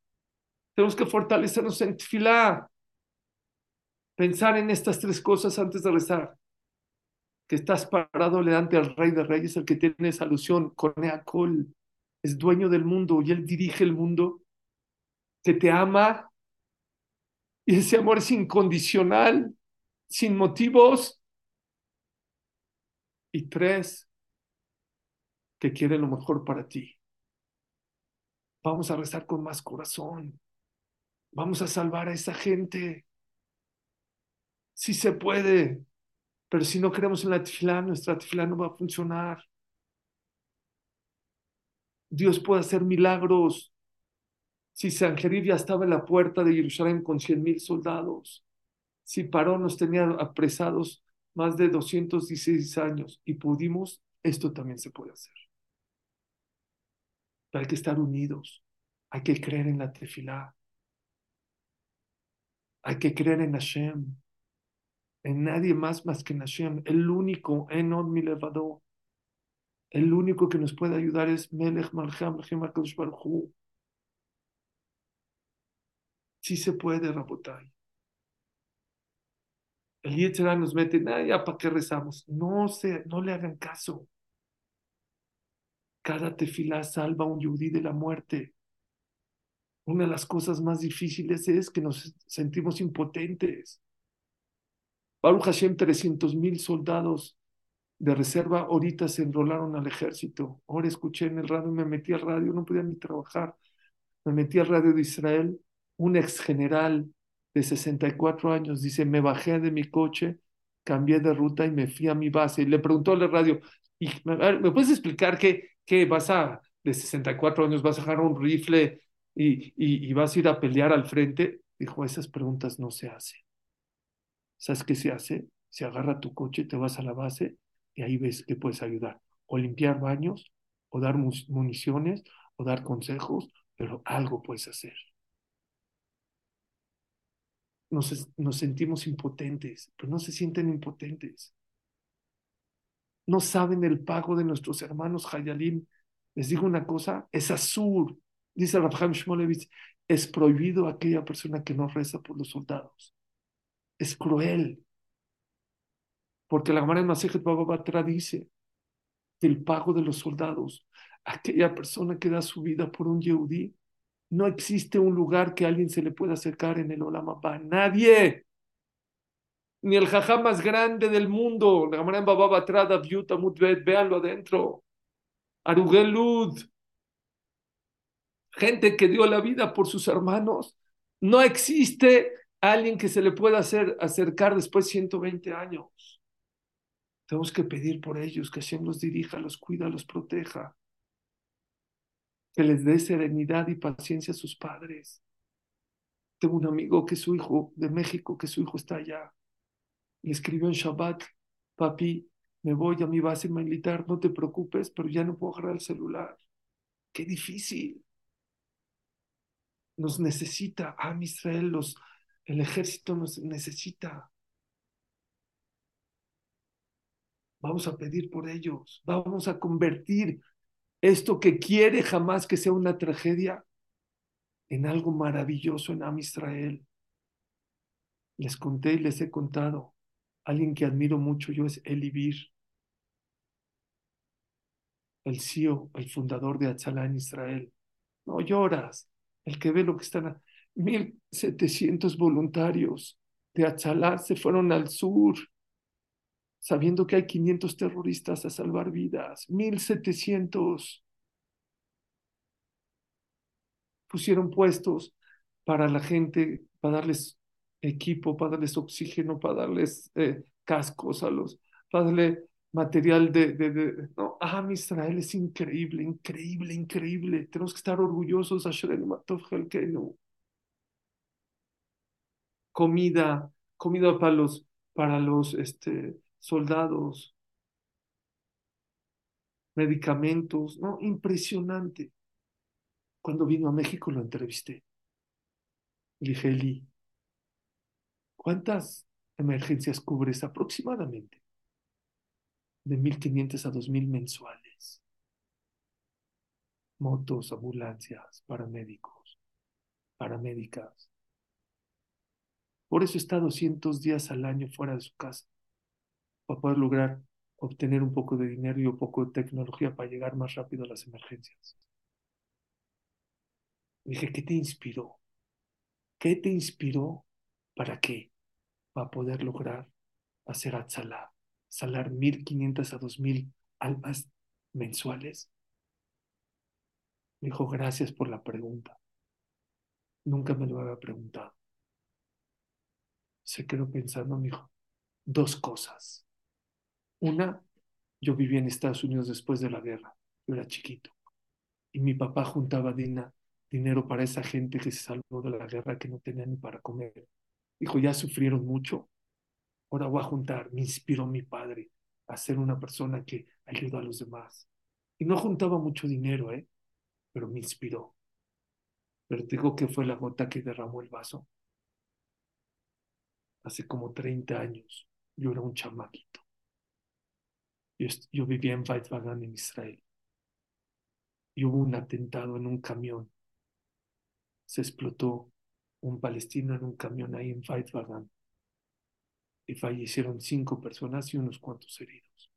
Tenemos que fortalecernos en tefilá. Pensar en estas tres cosas antes de rezar que estás parado delante al Rey de Reyes, el que tiene esa alusión, con Eacol, es dueño del mundo y él dirige el mundo, que te ama y ese amor es incondicional, sin motivos. Y tres, que quiere lo mejor para ti. Vamos a rezar con más corazón. Vamos a salvar a esa gente. Si se puede, pero si no creemos en la tefilá, nuestra tefilá no va a funcionar. Dios puede hacer milagros. Si Sanjerib ya estaba en la puerta de Jerusalén con cien mil soldados, si Paró nos tenía apresados más de 216 años y pudimos, esto también se puede hacer. Hay que estar unidos, hay que creer en la tefilá, hay que creer en Hashem, en nadie más más que en Hashem, el único, Enon mi levado. El único que nos puede ayudar es Melech Malcham Baruj Sí se puede, Rabotai. El Yetzirah nos mete, nada, ya para qué rezamos. No, se, no le hagan caso. Cada tefilá salva a un yudí de la muerte. Una de las cosas más difíciles es que nos sentimos impotentes. Baruch Hashem, 300 mil soldados de reserva ahorita se enrolaron al ejército. Ahora escuché en el radio, me metí al radio, no podía ni trabajar. Me metí al radio de Israel, un ex general de 64 años dice, me bajé de mi coche, cambié de ruta y me fui a mi base. Y le preguntó al radio, ¿y, ¿me puedes explicar qué, qué vas a, de 64 años, vas a dejar un rifle y, y, vas a ir a pelear al frente? Dijo, esas preguntas no se hacen. ¿Sabes qué se hace? Se agarra tu coche, te vas a la base y ahí ves que puedes ayudar. O limpiar baños, o dar municiones, o dar consejos, pero algo puedes hacer nos, sentimos impotentes, pero no se sienten impotentes. No saben el pago de nuestros hermanos Hayalim. Les digo una cosa, es azul. Dice Rabham Shmolevitz, es prohibido aquella persona que no reza por los soldados. Es cruel. Porque la Gemara en Masejet Batra dice que el pago de los soldados, aquella persona que da su vida por un Yehudí, no existe un lugar que alguien se le pueda acercar en el Olamapá. Nadie. Ni el jajá más grande del mundo. La Gamara en Bababa Trada, Viuta, Mutbet, véanlo adentro. Arugelud. Gente que dio la vida por sus hermanos. No existe alguien que se le pueda hacer, acercar después de 120 años. Tenemos que pedir por ellos, que Hashem los dirija, los cuida, los proteja que les dé serenidad y paciencia a sus padres. Tengo un amigo que su hijo de México, que su hijo está allá. Le escribió en Shabbat, papi, me voy a mi base militar, no te preocupes, pero ya no puedo agarrar el celular. Qué difícil. Nos necesita, a Israel, los, el ejército nos necesita. Vamos a pedir por ellos, vamos a convertir esto que quiere jamás que sea una tragedia, en algo maravilloso en Am Israel. Les conté y les he contado. Alguien que admiro mucho yo es Elibir, el CEO, el fundador de Atzalá en Israel. No lloras, el que ve lo que están. A... 1.700 voluntarios de Atzalá se fueron al sur sabiendo que hay 500 terroristas a salvar vidas, 1700 pusieron puestos para la gente, para darles equipo, para darles oxígeno, para darles eh, cascos a los, para darle material de, no, ah, Israel es increíble, increíble, increíble. Tenemos que estar orgullosos, Comida, comida para los, para los, este, soldados, medicamentos, ¿no? Impresionante. Cuando vino a México lo entrevisté. Le dije, Eli, ¿cuántas emergencias cubres aproximadamente? De 1.500 a 2.000 mensuales. Motos, ambulancias, paramédicos, paramédicas. Por eso está 200 días al año fuera de su casa para poder lograr obtener un poco de dinero y un poco de tecnología para llegar más rápido a las emergencias. Dije, ¿qué te inspiró? ¿Qué te inspiró? ¿Para qué? Para poder lograr hacer Atzalá, salar 1.500 a 2.000 almas mensuales. Me dijo, gracias por la pregunta. Nunca me lo había preguntado. Se quedó pensando, me dijo, dos cosas. Una, yo vivía en Estados Unidos después de la guerra, yo era chiquito, y mi papá juntaba dinero para esa gente que se salvó de la guerra que no tenía ni para comer. Dijo, ya sufrieron mucho, ahora voy a juntar. Me inspiró mi padre a ser una persona que ayuda a los demás. Y no juntaba mucho dinero, ¿eh? pero me inspiró. Pero te digo que fue la gota que derramó el vaso. Hace como 30 años, yo era un chamaquito Yo, vivía en Weizwagan, en Israel. Y hubo un atentado en un camión. Se explotó un palestino en un camión ahí en Weizwagan. Y fallecieron cinco personas y unos cuantos heridos.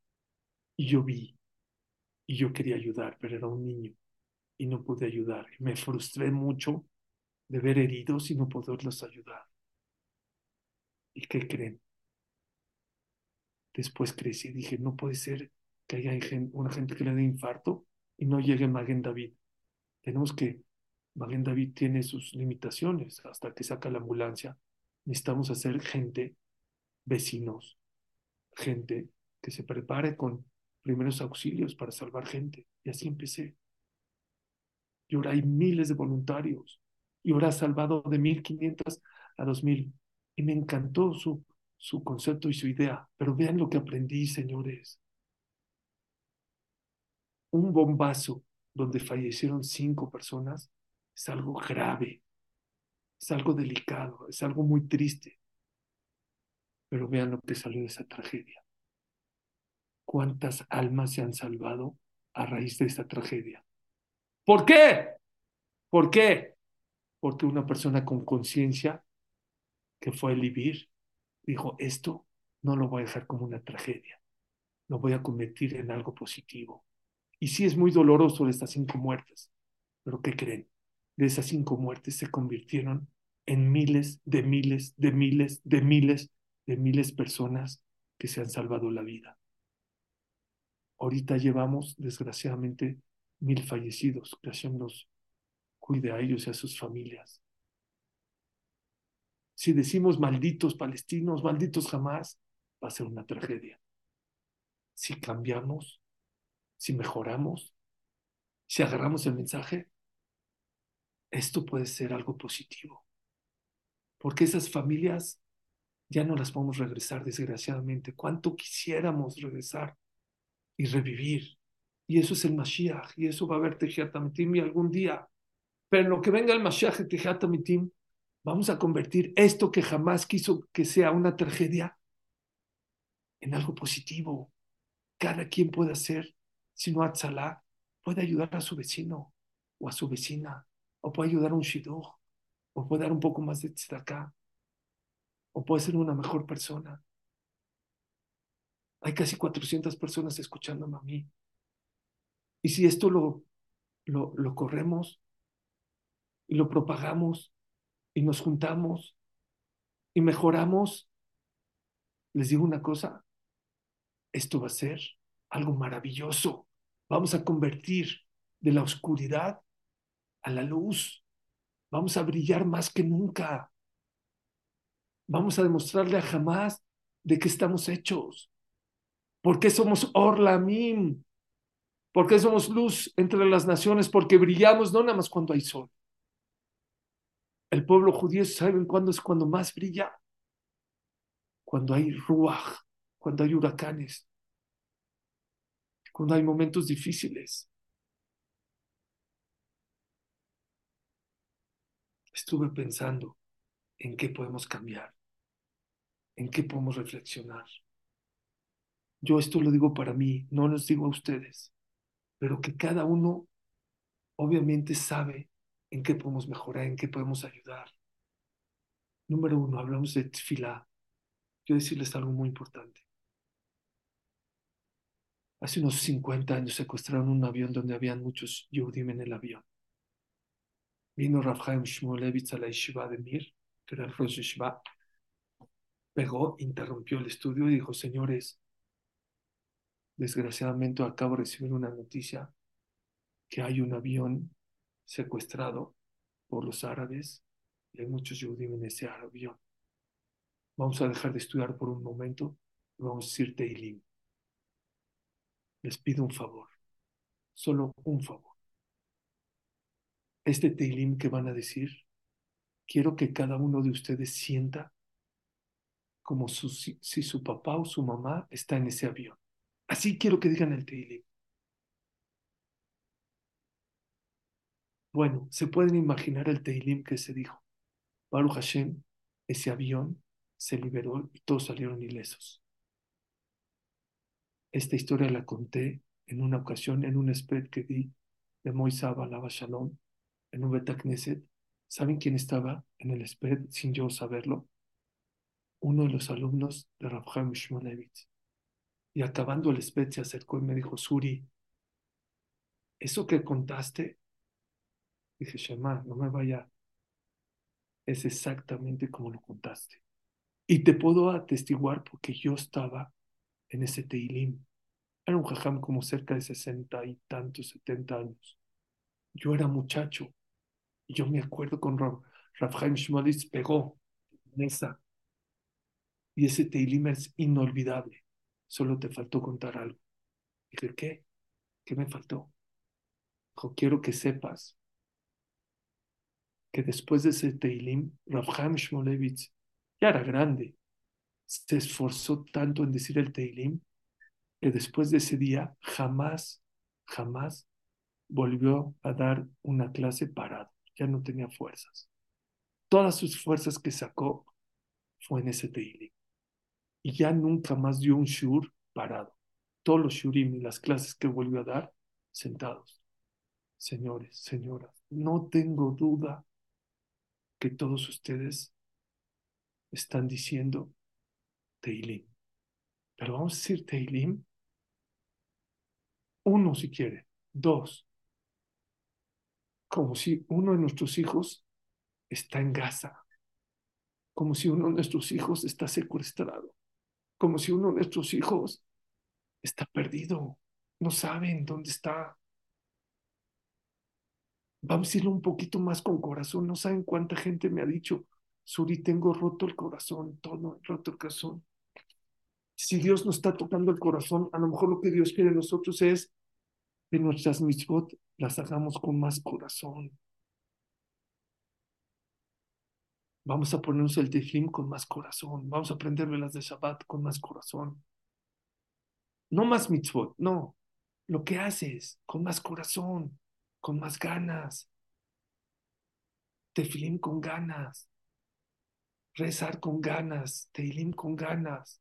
Y yo vi, y yo quería ayudar, pero era un niño y no pude ayudar. Y me frustré mucho de ver heridos y no poderlos ayudar. ¿Y qué creen? Después crecí y dije, no puede ser que haya una gente que le dé infarto y no llegue Maguen David. Tenemos que, Maguen David tiene sus limitaciones hasta que saca la ambulancia. Necesitamos hacer gente, vecinos, gente que se prepare con primeros auxilios para salvar gente. Y así empecé. Y ahora hay miles de voluntarios. Y ahora ha salvado de 1.500 a 2.000. Y me encantó su, su concepto y su idea. Pero vean lo que aprendí, señores. Un bombazo donde fallecieron cinco personas es algo grave, es algo delicado, es algo muy triste. Pero vean lo que salió de esa tragedia. ¿Cuántas almas se han salvado a raíz de esta tragedia? ¿Por qué? ¿Por qué? Porque una persona con conciencia, que fue el vivir, dijo, esto no lo voy a dejar como una tragedia, lo voy a convertir en algo positivo. Y sí es muy doloroso estas cinco muertes, pero ¿qué creen? De esas cinco muertes se convirtieron en miles de miles de miles de miles de miles de personas que se han salvado la vida. Ahorita llevamos, desgraciadamente, mil fallecidos. Que los cuide a ellos y a sus familias. Si decimos malditos palestinos, malditos jamás, va a ser una tragedia. Si cambiamos, si mejoramos, si agarramos el mensaje, esto puede ser algo positivo. Porque esas familias ya no las podemos regresar, desgraciadamente. ¿Cuánto quisiéramos regresar y revivir? Y eso es el Mashiach, y eso va a haber Tejiatamitim y algún día. Pero lo que venga el Mashiach y Tejiatamitim, vamos a convertir esto que jamás quiso que sea una tragedia en algo positivo. Cada quien puede hacer, si no Atzalá, puede ayudar a su vecino o a su vecina, o puede ayudar a un Shidduch, o puede dar un poco más de tzedakah, o puede ser una mejor persona. Hay casi 400 personas escuchándome a mí. Y si esto lo, lo, lo corremos y lo propagamos y nos juntamos y mejoramos, les digo una cosa, esto va a ser algo maravilloso. Vamos a convertir de la oscuridad a la luz. Vamos a brillar más que nunca. Vamos a demostrarle a jamás de qué estamos hechos. Porque somos Orlamim, ¿Por qué somos luz entre las naciones? Porque brillamos no nada más cuando hay sol. El pueblo judío sabe cuándo es cuando más brilla. Cuando hay ruaj, cuando hay huracanes, cuando hay momentos difíciles. Estuve pensando en qué podemos cambiar, en qué podemos reflexionar. Yo esto lo digo para mí, no les digo a ustedes pero que cada uno obviamente sabe en qué podemos mejorar, en qué podemos ayudar. Número uno, hablamos de tefilá. Quiero decirles algo muy importante. Hace unos 50 años secuestraron un avión donde habían muchos Yehudim en el avión. Vino Rafael Shmulevitz a la yeshiva de Mir, que era el Rosh Yeshiva, pegó, interrumpió el estudio y dijo, señores, Desgraciadamente acabo de recibir una noticia que hay un avión secuestrado por los árabes hay muchos judíos en ese avión. Vamos a dejar de estudiar por un momento y vamos a decir Teilim. Les pido un favor, solo un favor. Este Teilim que van a decir, quiero que cada uno de ustedes sienta como si su papá o su mamá está en ese avión. Así quiero que digan el Teilim. Bueno, se pueden imaginar el Teilim que se dijo. Baruch Hashem, ese avión se liberó y todos salieron ilesos. Esta historia la conté en una ocasión en un sped que di de Moisés Alaba Shalom en un Betacneset. ¿Saben quién estaba en el sped sin yo saberlo? Uno de los alumnos de Rav Chaim Shmulevitz. Y acabando el sped se acercó y me dijo, Suri, eso que contaste, dije, Shema, no me vaya, es exactamente como lo contaste. Y te puedo atestiguar porque yo estaba en ese Teilim. Era un jajam como cerca de sesenta y tantos, setenta años. Yo era muchacho. Y yo me acuerdo con Rav Chaim pegó mesa. Y ese Teilim es inolvidable. Solo te faltó contar algo. Dije, ¿qué? ¿Qué me faltó? Dijo, quiero que sepas que después de ese Teilim, Rav Chaim Shmolevitz ya era grande. Se esforzó tanto en decir el Teilim que después de ese día jamás, jamás volvió a dar una clase parado. Ya no tenía fuerzas. Todas sus fuerzas que sacó fue en ese Teilim. Y ya nunca más dio un shur parado. Todos los shurim y las clases que volvió a dar, sentados. Señores, señoras, no tengo duda que todos ustedes están diciendo Teilim. Pero vamos a decir Teilim. Uno si quiere. Dos. Como si uno de nuestros hijos está en Gaza. Como si uno de nuestros hijos está secuestrado. Como si uno de nuestros hijos está perdido. No saben dónde está. Vamos a decirlo un poquito más con corazón. No saben cuánta gente me ha dicho, Suri, tengo roto el corazón, todo roto el corazón. Si Dios nos está tocando el corazón, a lo mejor lo que Dios quiere de nosotros es que nuestras mitzvot las hagamos con más corazón. Vamos a ponernos el teflim con más corazón. Vamos a aprender las de Shabbat con más corazón. No más mitzvot, no. Lo que haces con más corazón, con más ganas. Teflim con ganas rezar con ganas, Teilim con ganas.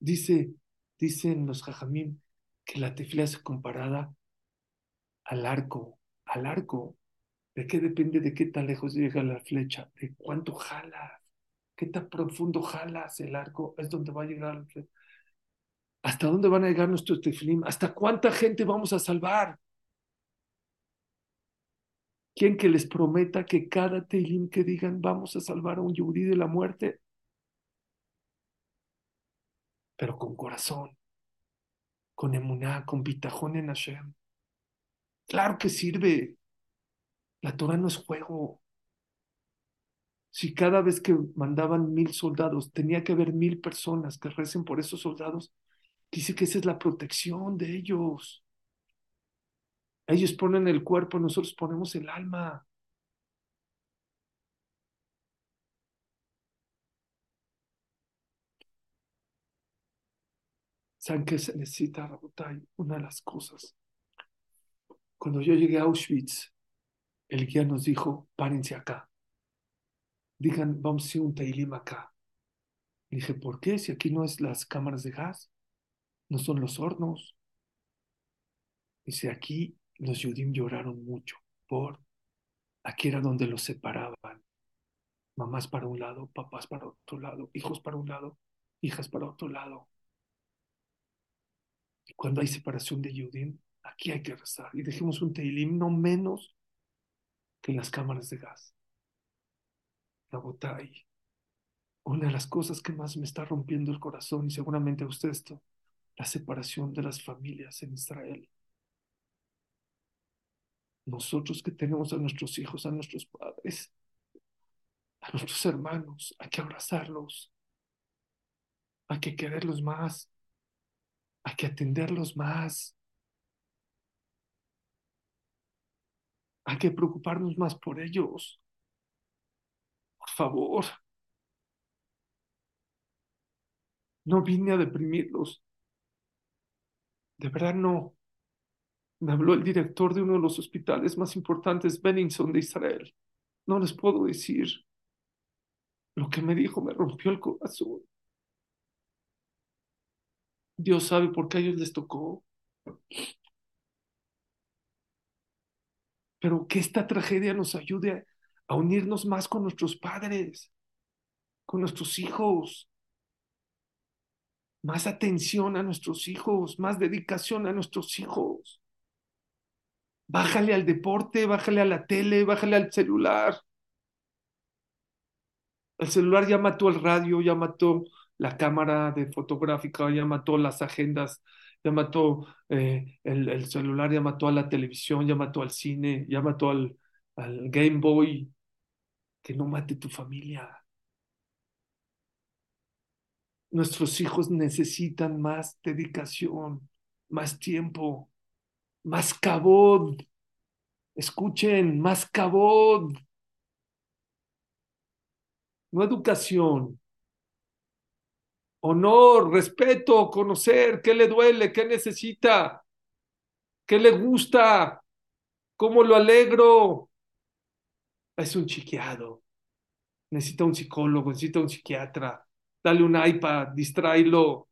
Dice, dicen los jajamim que la tefila es comparada al arco, al arco. ¿De qué depende de qué tan lejos llega la flecha? ¿De cuánto jalas? ¿Qué tan profundo jalas el arco? Es donde va a llegar la flecha. ¿Hasta dónde van a llegar nuestros tefilim? ¿Hasta cuánta gente vamos a salvar? ¿Quién que les prometa que cada Teilim que digan vamos a salvar a un yudí de la muerte? Pero con corazón, con emuná, con bitajón en Hashem. Claro que sirve. La Torah no es juego. Si cada vez que mandaban mil soldados tenía que haber mil personas que recen por esos soldados, dice que esa es la protección de ellos. Ellos ponen el cuerpo, nosotros ponemos el alma. ¿Saben qué se necesita, Rabotay? Una de las cosas. Cuando yo llegué a Auschwitz, el guía nos dijo, párense acá. Digan, vamos a hacer un tailim acá. Dije, ¿por qué? Si aquí no es las cámaras de gas, no son los hornos. Dice, aquí los Yudim lloraron mucho por aquí era donde los separaban. Mamás para un lado, papás para otro lado, hijos para un lado, hijas para otro lado. Y cuando hay separación de Yudim, aquí hay que rezar. Y dejemos un Teilim no menos que las cámaras de gas. La botay. Una de las cosas que más me está rompiendo el corazón, y seguramente a usted esto, la separación de las familias en Israel nosotros que tenemos a nuestros hijos, a nuestros padres, a nuestros hermanos, hay que abrazarlos, hay que quererlos más, hay que atenderlos más, hay que preocuparnos más por ellos. Por favor, no vine a deprimirlos. De verdad no. Me habló el director de uno de los hospitales más importantes, Benningson de Israel. No les puedo decir. Lo que me dijo me rompió el corazón. Dios sabe por qué a ellos les tocó. Pero que esta tragedia nos ayude a unirnos más con nuestros padres, con nuestros hijos. Más atención a nuestros hijos, más dedicación a nuestros hijos. Bájale al deporte, bájale a la tele, bájale al celular. El celular ya mató el radio, ya mató la cámara de fotográfica, ya mató las agendas, ya mató eh, el, el, celular, ya mató a la televisión, ya mató al cine, ya mató al, al Game Boy. Que no mate tu familia. Nuestros hijos necesitan más dedicación, más tiempo, más cabod. Escuchen, más cabod. No educación. Honor, respeto, conocer qué le duele, qué necesita, qué le gusta, cómo lo alegro. Es un chiqueado. Necesita un psicólogo, necesita un psiquiatra dale un iPad, distráelo.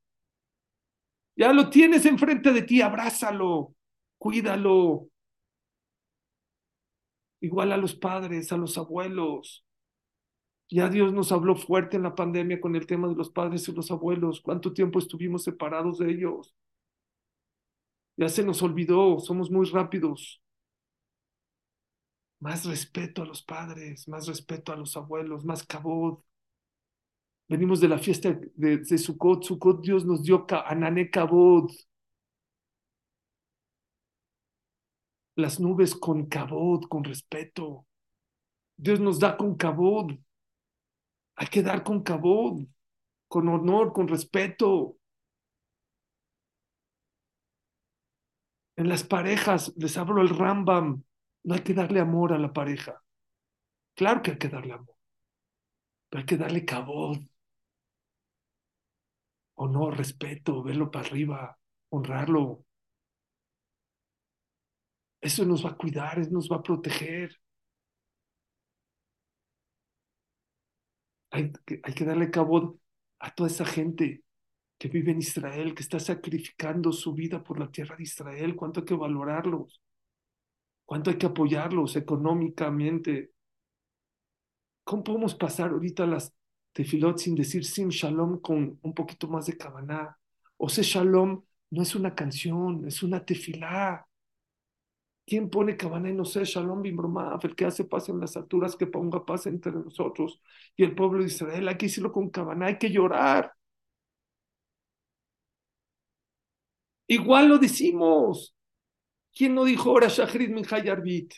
Ya lo tienes enfrente de ti, abrázalo, cuídalo. Igual a los padres, a los abuelos. Ya Dios nos habló fuerte en la pandemia con el tema de los padres y los abuelos. ¿Cuánto tiempo estuvimos separados de ellos? Ya se nos olvidó, somos muy rápidos. Más respeto a los padres, más respeto a los abuelos, más cabod. Venimos de la fiesta de, de Sukkot. Sukkot Dios nos dio Anané Kabod. Las nubes con Kabod, con respeto. Dios nos da con Kabod. Hay que dar con Kabod, con honor, con respeto. En las parejas, les hablo el Rambam, no hay que darle amor a la pareja. Claro que hay que darle amor, pero hay que darle cabod honor, respeto, verlo para arriba, honrarlo. Eso nos va a cuidar, eso nos va a proteger. Hay que, hay que darle cabo a toda esa gente que vive en Israel, que está sacrificando su vida por la tierra de Israel. ¿Cuánto hay que valorarlos? ¿Cuánto hay que apoyarlos económicamente? ¿Cómo podemos pasar ahorita las tefilot sin decir sim shalom con un poquito más de cabana. O sea, shalom no es una canción, es una tefilá. ¿Quién pone cabana y no sé shalom bimbromaf? El que hace paz en las alturas, que ponga paz entre nosotros y el pueblo de Israel. Hay que decirlo con cabana, hay que llorar. Igual lo decimos. ¿Quién no dijo ahora Shahrid min Hayarbit?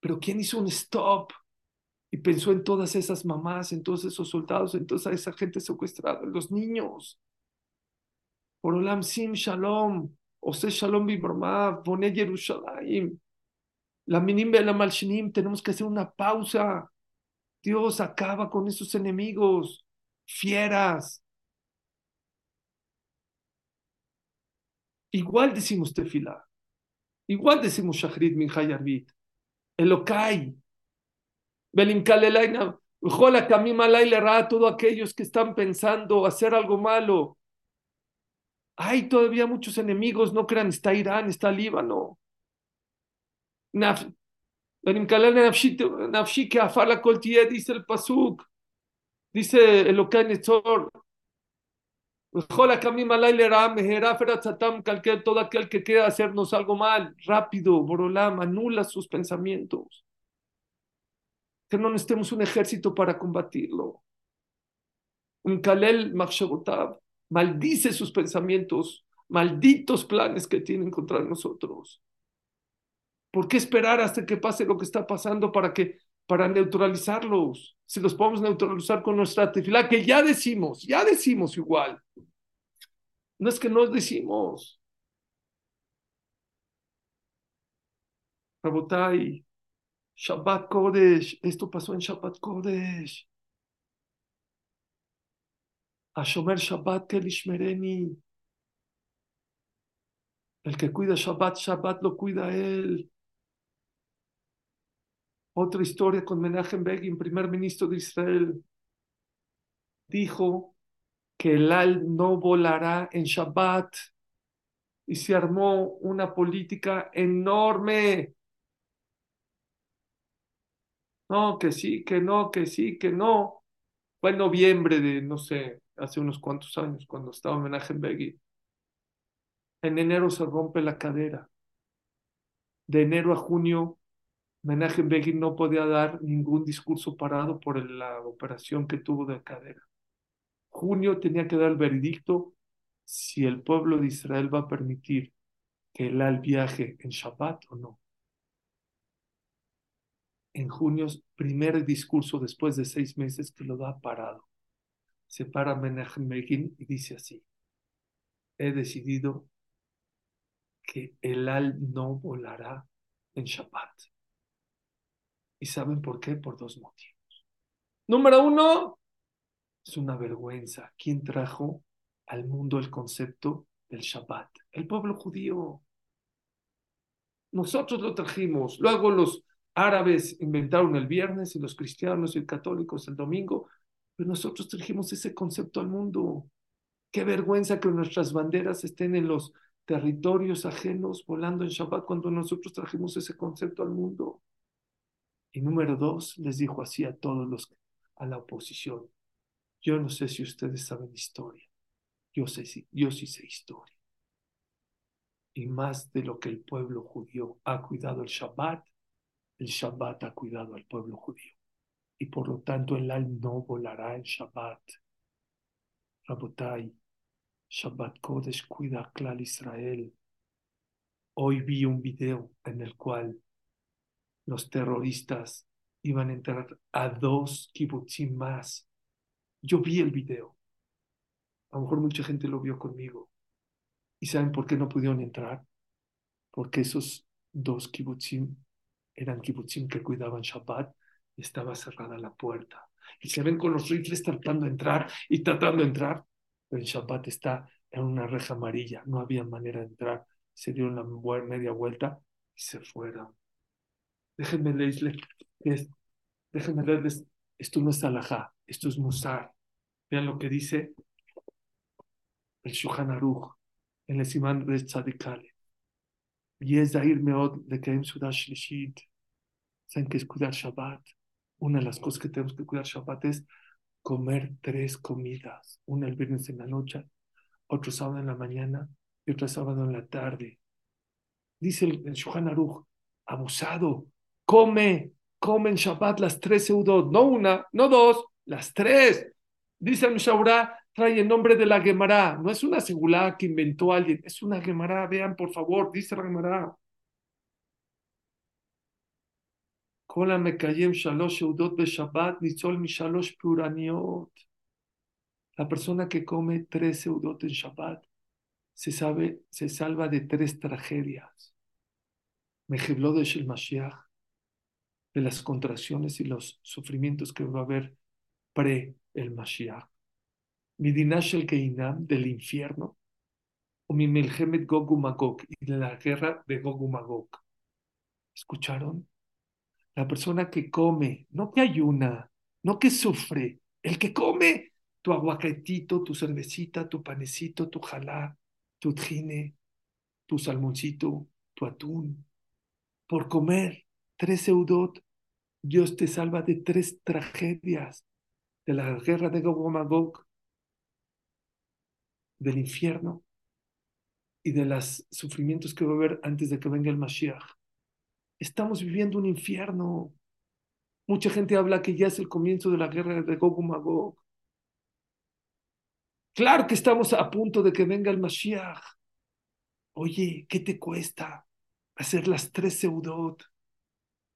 Pero ¿quién hizo un stop? Y pensó en todas esas mamás, en todos esos soldados, en toda esa gente secuestrada, los niños. Por Olam Sim Shalom, Ose Shalom Bibromá, Boné Yerushalayim, la Minim la Malshinim, tenemos que hacer una pausa. Dios acaba con esos enemigos, fieras. Igual decimos tefila, igual decimos Shachrit Min Hayarbit, Elokai, Jola a todos aquellos que están pensando hacer algo malo. Hay todavía muchos enemigos, no crean, está Irán, está Líbano. Dice el Pasuk, dice el Kamim Tzatam, todo aquel que quiera hacernos algo mal, rápido, Borolam, anula sus pensamientos que no necesitemos un ejército para combatirlo. Un Kalel Makshabotav maldice sus pensamientos, malditos planes que tienen contra nosotros. ¿Por qué esperar hasta que pase lo que está pasando para que para neutralizarlos? Si los podemos neutralizar con nuestra tefilá, que ya decimos, ya decimos igual. No es que no decimos. Rabotai, Shabbat Kodesh, esto pasó en Shabbat Kodesh. Ashomer Shabbat Kelishmereni. El que cuida Shabbat, Shabbat lo cuida él. Otra historia con Menachem Begin, primer ministro de Israel, dijo que el al no volará en Shabbat y se armó una política enorme. No, que sí, que no, que sí, que no. Fue en noviembre de, no sé, hace unos cuantos años, cuando estaba Menachem Begin. En enero se rompe la cadera. De enero a junio, Menachem Begin no podía dar ningún discurso parado por la operación que tuvo de cadera. Junio tenía que dar el veredicto si el pueblo de Israel va a permitir que el al viaje en Shabbat o no. En junio, primer discurso después de seis meses que lo da parado. Se para Menachem y dice así, he decidido que el al no volará en Shabbat. ¿Y saben por qué? Por dos motivos. Número uno, es una vergüenza. ¿Quién trajo al mundo el concepto del Shabbat? El pueblo judío. Nosotros lo trajimos. Luego los árabes inventaron el viernes y los cristianos y católicos el domingo. Pero nosotros trajimos ese concepto al mundo. Qué vergüenza que nuestras banderas estén en los territorios ajenos volando en Shabbat cuando nosotros trajimos ese concepto al mundo. Y número dos, les dijo así a todos los, a la oposición. Yo no sé si ustedes saben historia. Yo, sé, yo sí sé historia. Y más de lo que el pueblo judío ha cuidado el Shabbat, el Shabbat ha cuidado al pueblo judío. Y por lo tanto el al no volará en Shabbat. Rabotai, Shabbat Kodesh cuida Klal Israel. Hoy vi un video en el cual los terroristas iban a entrar a dos kibbutzim más. Yo vi el video. A lo mejor mucha gente lo vio conmigo. ¿Y saben por qué no pudieron entrar? Porque esos dos kibbutzim eran kibbutzim que cuidaban Shabbat y estaba cerrada la puerta. Y se ven con los rifles tratando de entrar y tratando de entrar, pero en Shabbat está en una reja amarilla. No había manera de entrar. Se dieron la media vuelta y se fueron. Déjenme leerles, déjenme leerles, esto no es alajá, esto es musar. Vean lo que dice el Shulchan Aruch en el Simán de Tzadikale. Zahir Meod de Keim Sudash Lishit. Saben que es cuidar Shabbat. Una de las cosas que tenemos que cuidar Shabbat es comer tres comidas. Una el viernes en la noche, otro sábado en la mañana y otro sábado en la tarde. Dice el, el Shulchan Aruch, abusado, come, come en Shabbat las tres seudot, no una, no dos, las tres. Dice el Mishaurá, trae el nombre de la Gemara, no es una segulá que inventó alguien, es una Gemara, vean por favor, dice la Gemara. Shalosh seudot be Shabbat, nitzol mi shalosh pluraniot. La persona que come tres seudot en Shabbat se, sabe, se salva de tres tragedias. Mejibló de Shel Mashiach, de las contracciones y los sufrimientos que va a haber pre el Mashiach. Midinash el Keinam del infierno, o mi Melhemet Gogu Magog y de la guerra de Gogu Magog. ¿Escucharon? La persona que come, no que ayuna, no que sufre, el que come tu aguacatito, tu cervecita, tu panecito, tu jalá, tu trine, tu salmoncito, tu atún, por comer tres eudot, Dios te salva de tres tragedias, de la guerra de Gog Magog, del infierno y de los sufrimientos que va a haber antes de que venga el Mashiach. Estamos viviendo un infierno. Mucha gente habla que ya es el comienzo de la guerra de Gog Magog. Claro que estamos a punto de que venga el Mashiach. Oye, ¿qué te cuesta hacer las tres seudot?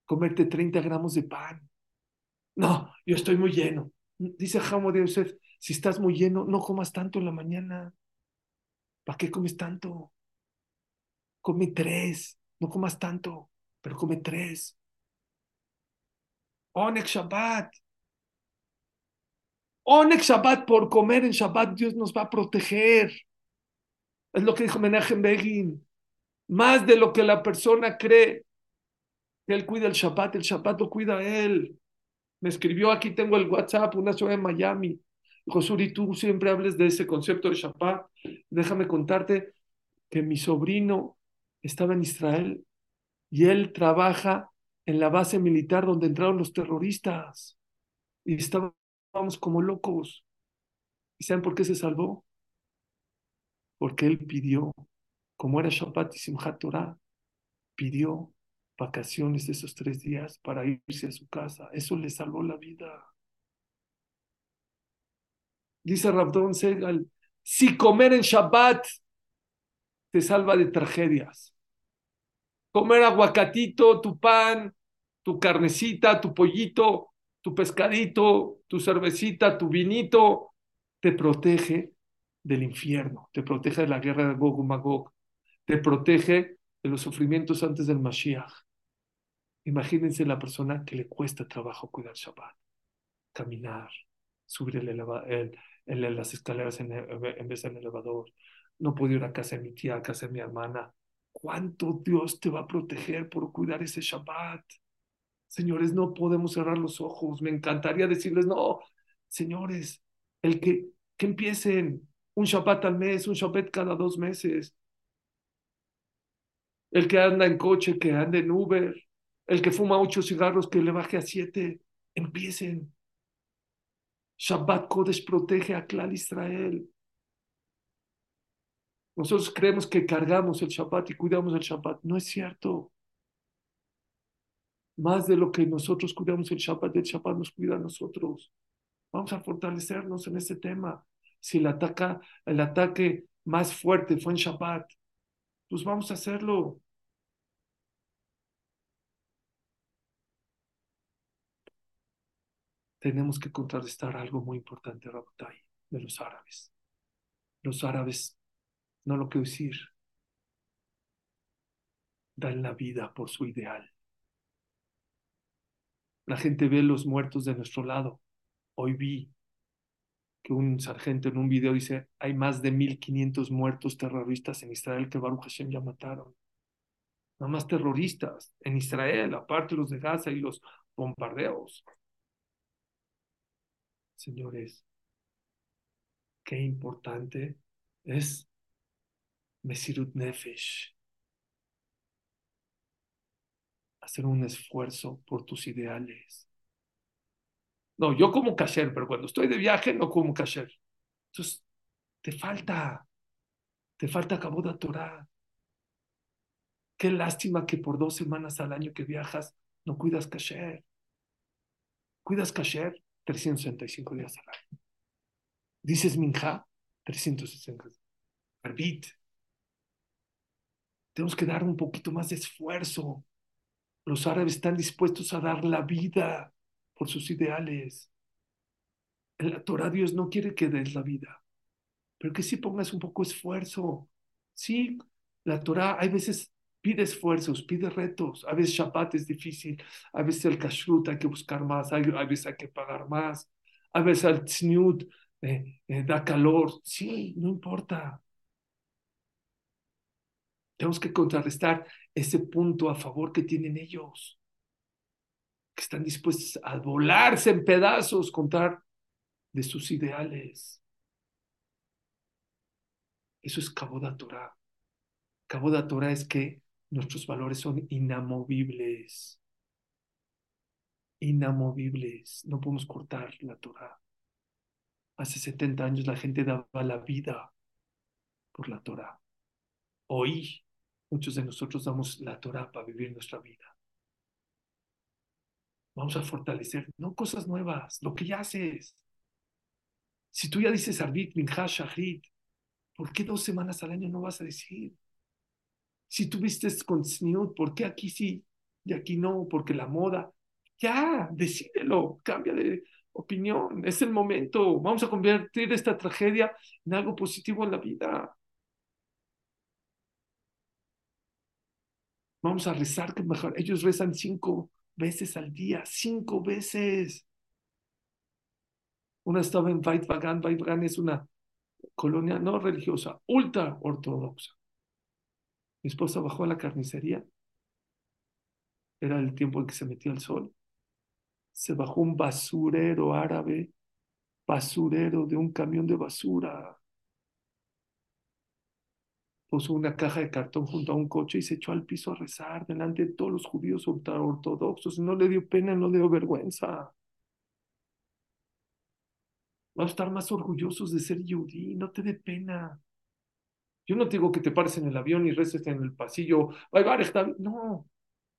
comerte 30 gramos de pan. No, yo estoy muy lleno. Dice Jamo de Yosef, si estás muy lleno, no comas tanto en la mañana. ¿Para qué comes tanto? Come tres, no comas tanto, pero come tres. Onek Shabbat. Onek Shabbat, por comer en Shabbat, Dios nos va a proteger. Es lo que dijo Menachem Begin. Más de lo que la persona cree. Él cuida el Shabbat, el Shabbat lo cuida él. Me escribió, aquí tengo el WhatsApp, una ciudad en Miami. Josuri, tú siempre hables de ese concepto de Shabbat. Déjame contarte que mi sobrino estaba en Israel y él trabaja en la base militar donde entraron los terroristas. Y estábamos como locos. ¿Y saben por qué se salvó? Porque él pidió, como era Shabbat y Simchat Torah, pidió vacaciones esos tres días para irse a su casa. Eso le salvó la vida. Dice Rabdon Segal, si comer en Shabbat te salva de tragedias. Comer aguacatito, tu pan, tu carnecita, tu pollito, tu pescadito, tu cervecita, tu vinito, te protege del infierno, te protege de la guerra de Gog y Magog, te protege de los sufrimientos antes del Mashiach. Imagínense la persona que le cuesta trabajo cuidar Shabbat, caminar, subir el las escaleras en, en, vez del elevador, no puedo ir a casa de mi tía, a casa de mi hermana. ¿Cuánto Dios te va a proteger por cuidar ese Shabbat? Señores, no podemos cerrar los ojos. Me encantaría decirles, no, señores, el que, que empiecen un Shabbat al mes, un Shabbat cada dos meses. El que anda en coche, que ande en Uber, el que fuma ocho cigarros, que le baje a siete. Empiecen. Shabbat Kodesh protege a Klal Israel. Nosotros creemos que cargamos el Shabbat y cuidamos el Shabbat. No es cierto. Más de lo que nosotros cuidamos el Shabbat, el Shabbat nos cuida a nosotros. Vamos a fortalecernos en este tema. Si el, el ataque más fuerte fue en Shabbat, pues vamos a hacerlo. Tenemos que contrarrestar algo muy importante, Rabotai, de los árabes. Los árabes, no lo quiero decir, dan la vida por su ideal. La gente ve los muertos de nuestro lado. Hoy vi que un sargento en un video dice, hay más de 1.500 muertos terroristas en Israel que Baruch Hashem ya mataron. Nada más terroristas en Israel, aparte los de Gaza y los bombardeos. Señores, qué importante es Mesirut Nefesh. Hacer un esfuerzo por tus ideales. No, yo como kasher, pero cuando estoy de viaje no como kasher. Entonces, te falta, te falta Kaboda Torah. Qué lástima que por dos semanas al año que viajas no cuidas kasher. Cuidas kasher 365 días al año. Dices minja, 360. Arbit. Tenemos que dar un poquito más de esfuerzo. Los árabes están dispuestos a dar la vida por sus ideales. En la Torah Dios no quiere que des la vida, pero que sí pongas un poco de esfuerzo. Sí, la Torah hay veces pide esfuerzos, pide retos. A veces Shabbat es difícil, a veces el kashrut hay que buscar más, a veces hay que pagar más, a veces el tzniut eh, eh, da calor. Sí, no importa. Tenemos que contrarrestar ese punto a favor que tienen ellos que están dispuestos a volarse en pedazos contar de sus ideales. Eso es Kaboda Torah. Kaboda Torah es que nuestros valores son inamovibles. Inamovibles. No podemos cortar la Torah. Hace 70 años la gente daba la vida por la Torah. Hoy muchos de nosotros damos la Torah para vivir nuestra vida. Vamos a fortalecer, no cosas nuevas, lo que ya haces. Si tú ya dices Arbit, Minha, Shahrit, ¿por qué dos semanas al año no vas a decir? Si tú vistes con Sniut, ¿por qué aquí sí y aquí no? Porque la moda. Ya, decídelo, cambia de opinión. Es el momento. Vamos a convertir esta tragedia en algo positivo en la vida. Vamos a rezar que mejor. Ellos rezan cinco veces al día, cinco veces. Una estaba en Vaitvagan, Vaitvagan es una colonia no religiosa, ultra ortodoxa. Mi esposa bajó a la carnicería. era el tiempo en que se metía el sol. Se bajó un basurero árabe, basurero de un camión de basura. Puso una caja de cartón junto a un coche y se echó al piso a rezar delante de todos los judíos ortodoxos. No le dio pena, no le dio vergüenza. Vamos a estar más orgullosos de ser yudí, no te dé pena. Yo no te digo que te pares en el avión y reces en el pasillo, no,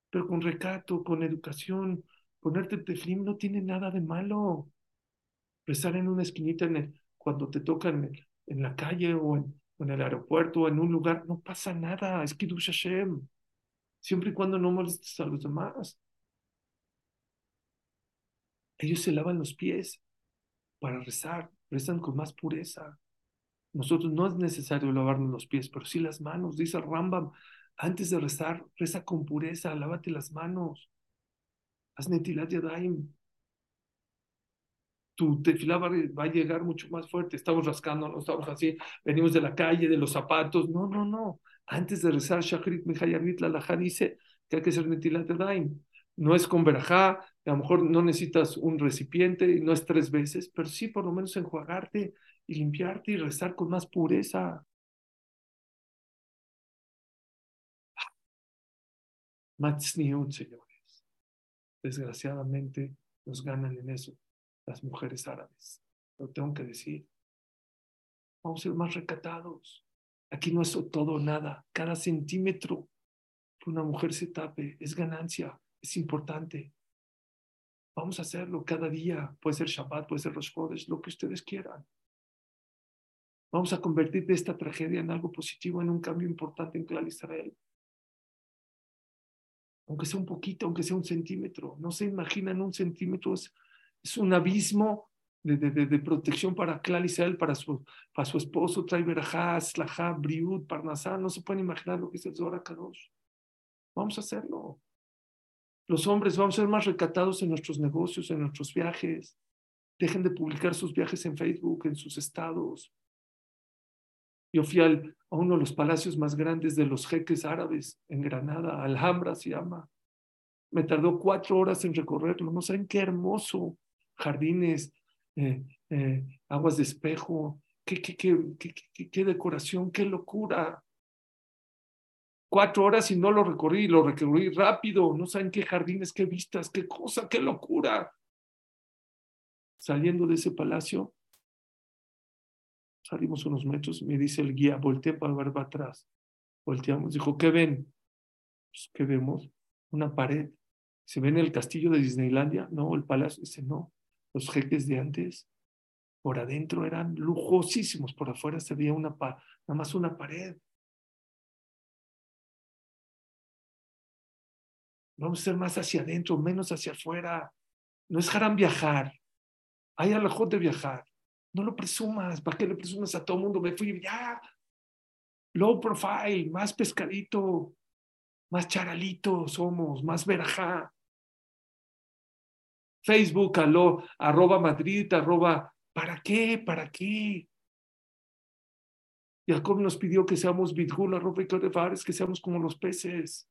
pero con recato, con educación, ponerte teflim no tiene nada de malo. Rezar en una esquinita en cuando te tocan en, la calle o en, el aeropuerto o en un lugar, no pasa nada, es Kiddush Hashem, siempre y cuando no molestes a los demás. Ellos se lavan los pies para rezar, rezan con más pureza. Nosotros no es necesario lavarnos los pies, pero sí las manos. Dice Rambam, antes de rezar, reza con pureza, lávate las manos. Haz netilat yadayim. Tu tefilá va, a llegar mucho más fuerte. Estamos rascando, no estamos así, venimos de la calle, de los zapatos. No, no, no. Antes de rezar, Shachrit Mejayarvit, la Laja dice que hay que hacer netilat yadayim. No es con verajá, a lo mejor no necesitas un recipiente, no es tres veces, pero sí por lo menos enjuagarte y limpiarte y rezar con más pureza. Matzniut, señores. Desgraciadamente nos ganan en eso las mujeres árabes. Lo tengo que decir. Vamos a ser más recatados. Aquí no es todo nada. Cada centímetro que una mujer se tape es ganancia es importante. Vamos a hacerlo cada día. Puede ser Shabbat, puede ser Rosh Chodesh, lo que ustedes quieran. Vamos a convertir esta tragedia en algo positivo, en un cambio importante en Clar Israel. Aunque sea un poquito, aunque sea un centímetro. No se imaginan un centímetro, es, es un abismo de, de, de, protección para Clar Israel, para su, para su esposo, Trae Berajá, Slajá, Briut, Parnasá. No se pueden imaginar lo que es el Zohar Kadosh. Vamos a hacerlo. Los hombres vamos a ser más recatados en nuestros negocios, en nuestros viajes. Dejen de publicar sus viajes en Facebook, en sus estados. Yo fui a uno de los palacios más grandes de los jeques árabes en Granada, Alhambra se llama. Me tardó cuatro horas en recorrerlo. No saben qué hermoso. Jardines, eh, eh, aguas de espejo, qué decoración, qué locura cuatro horas y no lo recorrí, lo recorrí rápido, no saben qué jardines, qué vistas, qué cosa, qué locura. Saliendo de ese palacio, salimos unos metros, me dice el guía, volteé para ver para atrás. Volteamos, dijo, ¿qué ven? Pues, ¿Qué vemos? Una pared. ¿Se ve en el castillo de Disneylandia? No, el palacio. Dice, no. Los jeques de antes, por adentro eran lujosísimos, por afuera se veía una nada más una pared. Vamos a ser más hacia adentro, menos hacia afuera. No es harán viajar. Hay alajot de viajar. No lo presumas. ¿Para qué le presumas a todo el mundo? Me fui ya. Low profile, más pescadito, más charalito somos, más verajá. Facebook, aló, arroba Madrid, arroba. ¿Para qué? ¿Para qué? Jacob nos pidió que seamos bitgul, arroba y que seamos como los peces.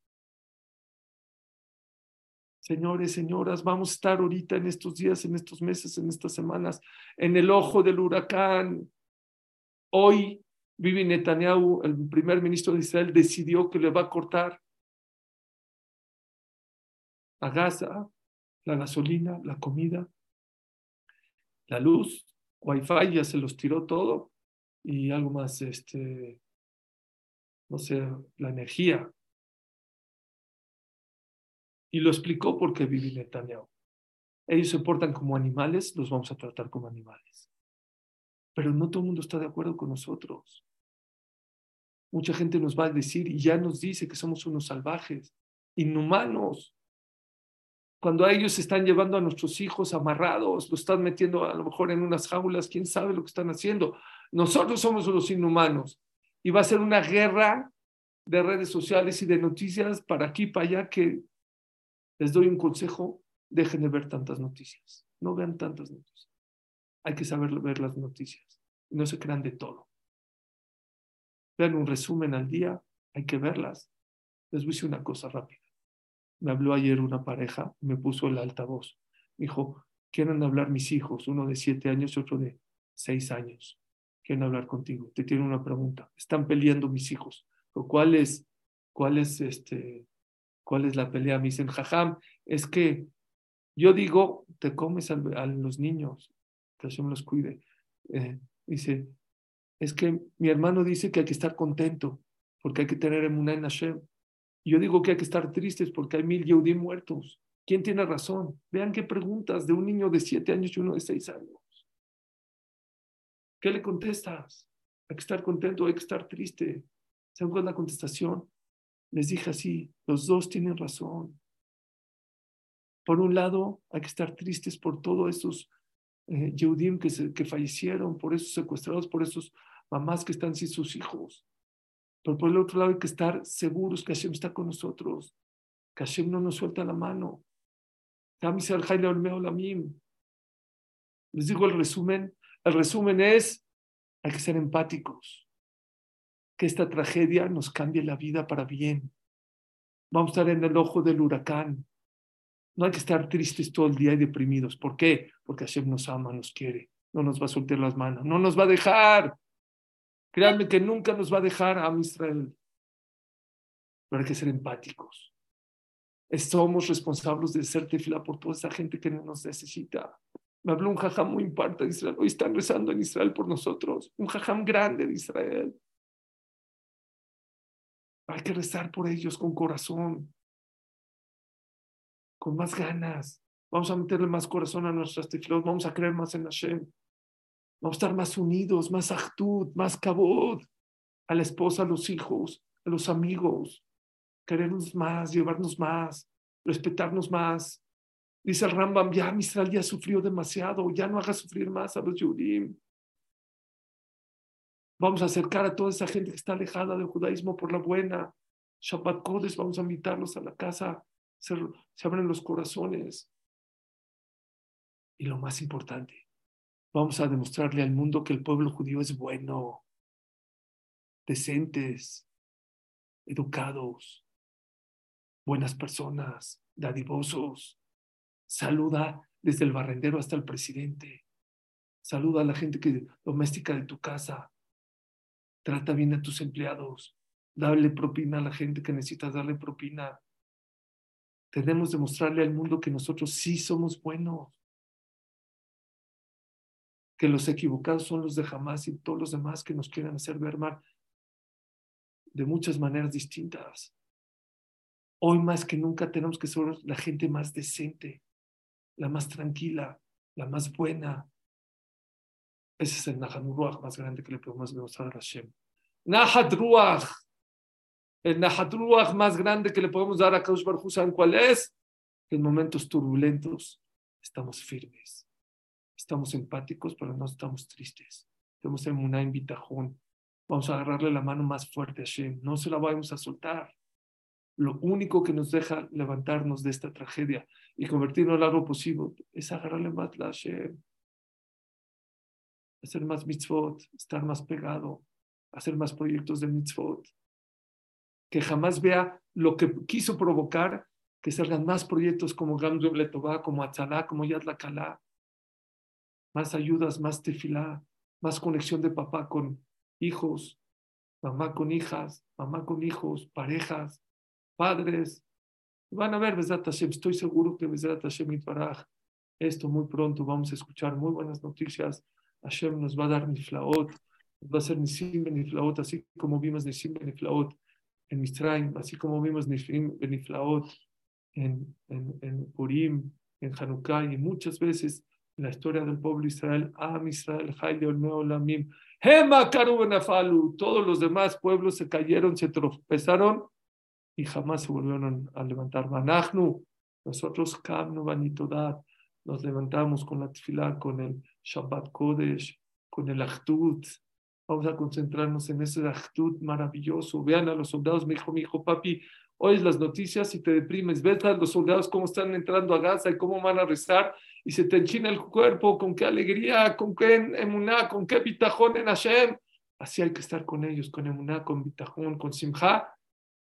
Señores, señoras, vamos a estar ahorita en estos días, en estos meses, en estas semanas, en el ojo del huracán. Hoy, Bibi Netanyahu, el primer ministro de Israel, decidió que le va a cortar a Gaza la gasolina, la comida, la luz, wifi, ya se los tiró todo y algo más, este, no sé, la energía, y lo explicó porque vive Netanyahu. Ellos se portan como animales, los vamos a tratar como animales. Pero no todo el mundo está de acuerdo con nosotros. Mucha gente nos va a decir y ya nos dice que somos unos salvajes, inhumanos. Cuando a ellos están llevando a nuestros hijos amarrados, lo están metiendo a lo mejor en unas jaulas, quién sabe lo que están haciendo. Nosotros somos los inhumanos. Y va a ser una guerra de redes sociales y de noticias para aquí, para allá, que les doy un consejo, dejen de ver tantas noticias. No vean tantas noticias. Hay que saber ver las noticias. No se crean de todo. Vean un resumen al día, hay que verlas. Les voy a decir una cosa rápida. Me habló ayer una pareja, me puso el altavoz. Me dijo, quieren hablar mis hijos, uno de siete años y otro de seis años. Quieren hablar contigo. Te tienen una pregunta. Están peleando mis hijos. ¿Cuál es, cuál es, este, cuál es la pelea? Me dicen, jajam, es que yo digo, te comes a, los niños, que Hashem los cuide. Eh, dice, es que mi hermano dice que hay que estar contento, porque hay que tener emuná en Hashem. Yo digo que hay que estar tristes porque hay mil Yehudim muertos. ¿Quién tiene razón? Vean qué preguntas de un niño de siete años y uno de seis años. ¿Qué le contestas? Hay que estar contento, hay que estar triste. ¿Saben cuál es la contestación? Les dije así, los dos tienen razón. Por un lado, hay que estar tristes por todos esos eh, Yehudim que, que fallecieron, por esos secuestrados, por esos mamás que están sin sus hijos. Pero por el otro lado hay que estar seguros que Hashem está con nosotros, que Hashem no nos suelta la mano. Les digo el resumen. El resumen es, hay que ser empáticos. Que esta tragedia nos cambie la vida para bien. Vamos a estar en el ojo del huracán. No hay que estar tristes todo el día y deprimidos. ¿Por qué? Porque Hashem nos ama, nos quiere. No nos va a soltar las manos. No nos va a dejar. Créanme que nunca nos va a dejar a Israel. Pero hay que ser empáticos. Somos responsables de ser tefila por toda esa gente que nos necesita. Me habló un jajam muy importante de Israel. Hoy están rezando en Israel por nosotros. Un jajam grande de Israel. Hay que rezar por ellos con corazón, con más ganas. Vamos a meterle más corazón a nuestras tefilos. Vamos a creer más en Hashem. Vamos a estar más unidos, más actud, más cabod. A la esposa, a los hijos, a los amigos. Querernos más, llevarnos más, respetarnos más. Dice el Rambam, ya Misrael ya sufrió demasiado, ya no haga sufrir más a los Yudim. Vamos a acercar a toda esa gente que está alejada del judaísmo por la buena. Shabbat Kodesh, vamos a invitarlos a la casa, se, abren los corazones. Y lo más importante, Vamos a demostrarle al mundo que el pueblo judío es bueno, decentes, educados, buenas personas, dadivosos. Saluda desde el barrendero hasta el presidente. Saluda a la gente que, doméstica de tu casa. Trata bien a tus empleados. Dale propina a la gente que necesita darle propina. Tenemos que demostrarle al mundo que nosotros sí somos buenos que los equivocados son los de jamás y todos los demás que nos quieren hacer ver mal de muchas maneras distintas. Hoy más que nunca tenemos que ser la gente más decente, la más tranquila, la más buena. Ese es el Nahat más grande que le podemos demostrar a Hashem. Nahat El Nahat más grande que le podemos dar a Kaush Baruj cuál es? En momentos turbulentos estamos firmes estamos empáticos, pero no estamos tristes. Tenemos una invitajón. Vamos a agarrarle la mano más fuerte a Hashem. No se la vamos a soltar. Lo único que nos deja levantarnos de esta tragedia y convertirnos en algo posible es agarrarle más a Hashem. Hacer más mitzvot, estar más pegado, hacer más proyectos de mitzvot. Que jamás vea lo que quiso provocar, que salgan más proyectos como Gamzum Letová, como Atzalá, como Yad Lakalá, más ayudas, más tefilá, más conexión de papá con hijos, mamá con hijas, mamá con hijos, parejas, padres. Van a ver, Besat Hashem, estoy seguro que Besat Hashem esto muy pronto vamos a escuchar muy buenas noticias. Hashem nos va a dar Niflaot, va a ser Nisim Beniflaot, así como vimos Nisim Beniflaot en Mistraim, así como vimos Nisim Beniflaot en, en, en Purim, en Hanukkah, y muchas veces la historia del pueblo Israel, Am Israel, Olamim, Hema Karubenafalu, todos los demás pueblos se cayeron, se tropezaron y jamás se volvieron a levantar. Manachnu, nosotros Kamnu Banitodat, nos levantamos con la tefilá, con el Shabbat Kodesh, con el Achtut. Vamos a concentrarnos en ese Achtut maravilloso. Vean a los soldados, mi hijo, mi hijo, papi, oyes las noticias y te deprimes. Ves a los soldados cómo están entrando a Gaza y cómo van a rezar y se te enchina el cuerpo, con qué alegría, con qué emuná, con qué bitajón en Hashem. Así hay que estar con ellos, con emuná, con bitajón, con simja,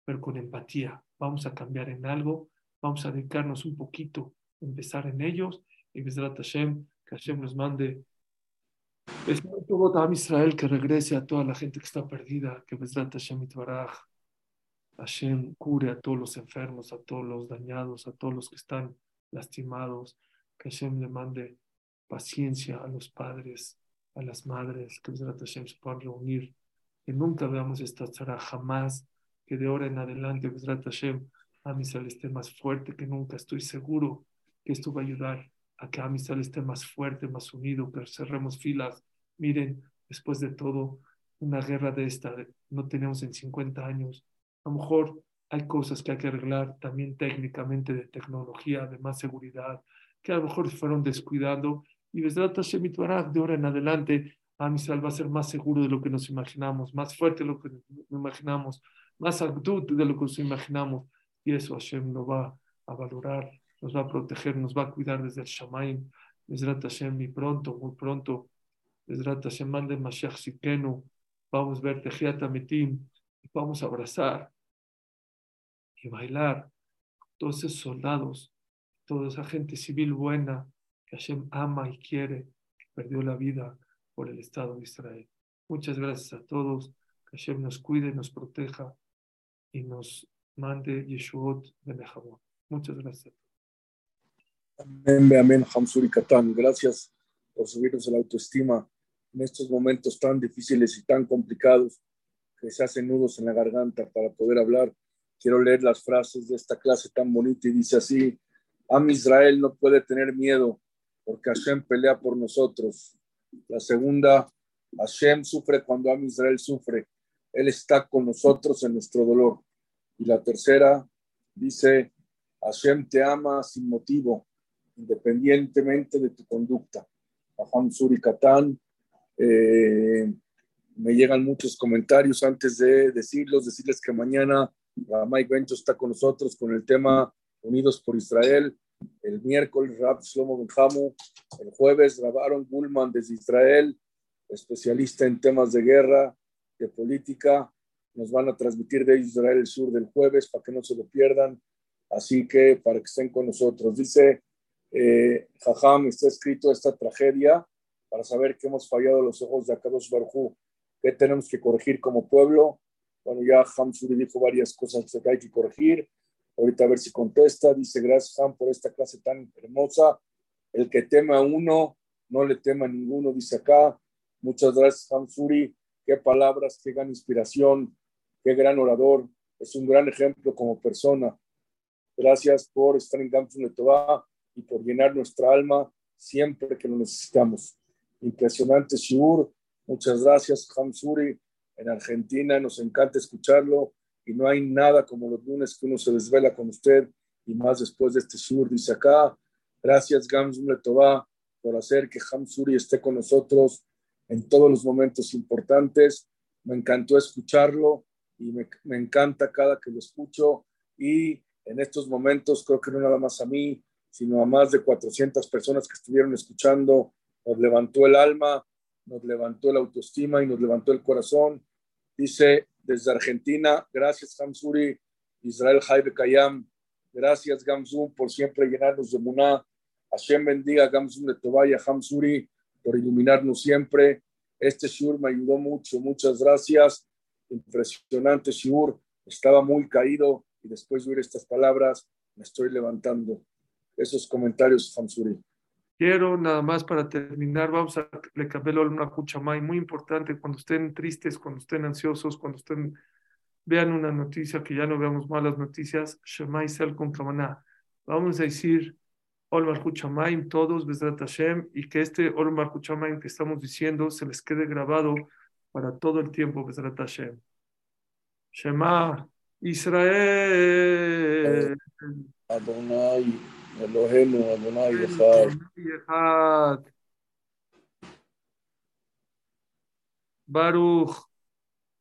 pero con empatía. Vamos a cambiar en algo, Vamos a dedicarnos un poquito, empezar en ellos y Bezrat Hashem, que Hashem nos mande todo a Israel que regrese a toda la gente que está perdida, que Bezrat Hashem Itbaraj, Hashem cure a todos los enfermos, a todos los dañados, a todos los que están lastimados, que Hashem le mande paciencia a los padres, a las madres, que Bezrat Hashem se puedan reunir, que nunca veamos esta tzara jamás, que de ahora en adelante Bezrat Hashem Amisal esté más fuerte que nunca. Estoy seguro que esto va a ayudar a que Amisal esté más fuerte, más unido, que cerremos filas. Miren, después de todo, una guerra de esta no tenemos en 50 años. A lo mejor hay cosas que hay que arreglar también técnicamente de tecnología, de más seguridad, que a lo mejor fueron descuidando. Y desde de ahora en adelante, Amisal va a ser más seguro de lo que nos imaginamos, más fuerte de lo que nos imaginamos, más actitud de lo que nos imaginamos y eso Hashem nos va a valorar, nos va a proteger, nos va a cuidar desde el Shamaim. Mesrat Hashem, y pronto, muy pronto, Mesrat Hashem, mande Mashiach Sikenu, vamos a ver Tejiat Ametim, y vamos a abrazar y bailar todos esos soldados, toda esa gente civil buena que Hashem ama y quiere, que perdió la vida por el Estado de Israel. Muchas gracias a todos, que Hashem nos cuide, nos proteja y nos mande Yeshuot de Muchas gracias. Amén, amén, Hamsuri Katan. Gracias por subirnos la autoestima en estos momentos tan difíciles y tan complicados que se hacen nudos en la garganta para poder hablar. Quiero leer las frases de esta clase tan bonita y dice así, Am Israel no puede tener miedo porque Hashem pelea por nosotros. La segunda, Hashem sufre cuando Am Israel sufre. Él está con nosotros en nuestro dolor. Y la tercera dice, Hashem te ama sin motivo, independientemente de tu conducta. Juan Suri Katán, eh, me llegan muchos comentarios antes de decirlos, decirles que mañana Mike Bencho está con nosotros con el tema Unidos por Israel. El miércoles Rab Shlomo Benjamu, el jueves Rab Aaron desde Israel, especialista en temas de guerra, de política, nos van a transmitir de Israel el Sur del jueves para que no se lo pierdan. Así que para que estén con nosotros. Dice eh, Jajam, está escrito esta tragedia para saber que hemos fallado los ojos de Akadosh Barjú, que tenemos que corregir como pueblo. Bueno, ya Hamsuri dijo varias cosas que hay que corregir. Ahorita a ver si contesta. Dice, gracias Ham por esta clase tan hermosa. El que tema a uno, no le tema a ninguno, dice acá. Muchas gracias Hamsuri. Qué palabras, qué gran inspiración qué gran orador, es un gran ejemplo como persona. Gracias por estar en Gamsun de Tobá y por llenar nuestra alma siempre que lo necesitamos. Impresionante Shiur. Muchas gracias, Hamsuri. En Argentina nos encanta escucharlo y no hay nada como los lunes que uno se desvela con usted y más después de este Shiur. Dice acá, gracias Gamsun de Tobá por hacer que Hamsuri esté con nosotros en todos los momentos importantes. Me encantó escucharlo y me, me, encanta cada que lo escucho y en estos momentos creo que no nada más a mí, sino a más de 400 personas que estuvieron escuchando, nos levantó el alma, nos levantó la autoestima y nos levantó el corazón. Dice desde Argentina, gracias Gamsuri, Israel Jaime Kayam, gracias Gamsum por siempre llenarnos de Muná. Hashem bendiga Gamsum de Tobaya Hamsuri por iluminarnos siempre. Este shur me ayudó mucho, muchas gracias impresionante Shiur, estaba muy caído y después de oír estas palabras me estoy levantando. Esos comentarios, Hamsuri. Quiero nada más para terminar, vamos a le cambiar una cuchamay muy importante cuando estén tristes, cuando estén ansiosos, cuando estén vean una noticia que ya no veamos malas noticias, Shemay Sel con Kamaná. Vamos a decir Olmar Huchamayim, todos, Besrat Hashem, y que este Olmar Huchamayim que estamos diciendo se les quede grabado para todo el tiempo, Besrat Hashem. Shema Israel. Adonai, Elohenu, Adonai Echad. Baruch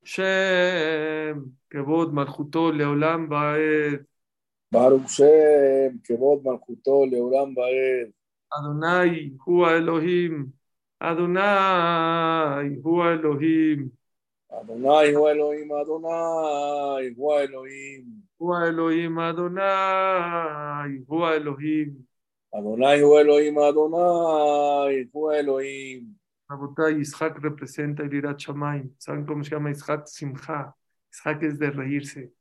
Shem, כבוד מלכותו לעולם ועד. ברוך שם, כבוד מלכותו לעולם ועד. אדוני הוא האלוהים. אדוני הוא האלוהים. Adonai Elohim, Adonai Elohim. Elohim Adonai, Elohim. Adonai Elohim, Adonai Elohim. Rabotai, Isaac representa el Irat. ¿Saben cómo se llama Isaac? Simcha. Isaac es de reírse.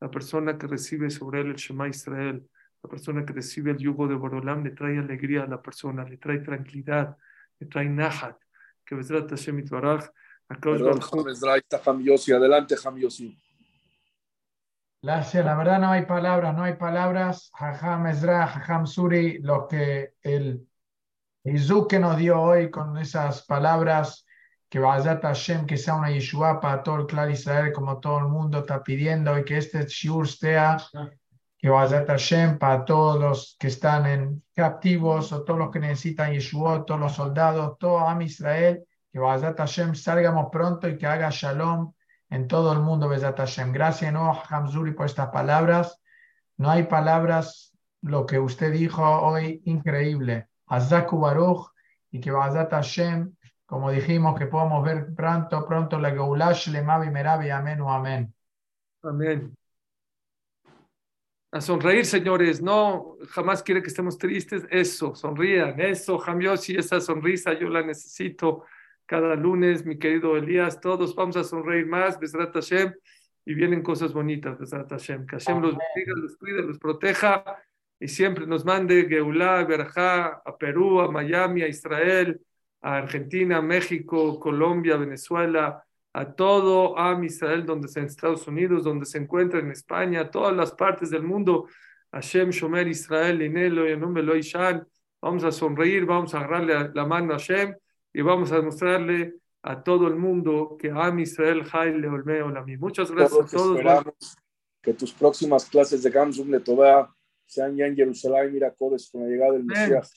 La persona que recibe sobre él el Shema Israel, la persona que recibe el yugo de Borolam, le trae alegría a la persona, le trae tranquilidad, le trae nahat. Que Bezrat Hashem Itbaraj, Adelante, Ham Yossi. Gracias, la verdad no hay palabras, no hay palabras. Jajam Ezra, Jajam Suri, lo que el Jesús que nos dio hoy con esas palabras, que Bazat Hashem, que sea una Yeshua para todo el clan Israel, como todo el mundo está pidiendo, y que este Shiur sea, que Bazat Hashem para todos los que están en captivos, o todos los que necesitan Yeshua, todos los soldados, todo Am Israel, que Bazat Hashem salgamos pronto y que haga Shalom en todo el mundo, Bezat Hashem. Gracias, no, Hamzuri, por estas palabras. No hay palabras, lo que usted dijo hoy, increíble. Azaku Baruch, y que Bazat Hashem, como dijimos, que podamos ver pronto, pronto la Geulash, Lemavi, Merabi, Amén o Amén. Amén. A sonreír, señores, no, jamás quiere que estemos tristes. Eso, sonrían, eso, Jamiosi, esa sonrisa yo la necesito cada lunes, mi querido Elías, todos vamos a sonreír más, Besrat Hashem, y vienen cosas bonitas, Besrat Hashem. Que Hashem los bendiga, los cuide, los proteja, y siempre nos mande Geulá, Berajá, a Perú, a Miami, a Israel, a Argentina, a México, Colombia, Venezuela, a todo Am Israel, donde se en Estados Unidos, donde se encuentra en España, a todas las partes del mundo. Hashem, Shomer, Israel, Inelo, Yanum, Ishan. Vamos a sonreír, vamos a agarrarle la mano a Hashem y vamos a mostrarle a todo el mundo que Am Israel, Jai, Leolme, Olami. Muchas gracias Todos a todos. esperamos que tus próximas clases de Gamsum Letová sean ya en Jerusalén, Miracodes, con la llegada del. Mesías.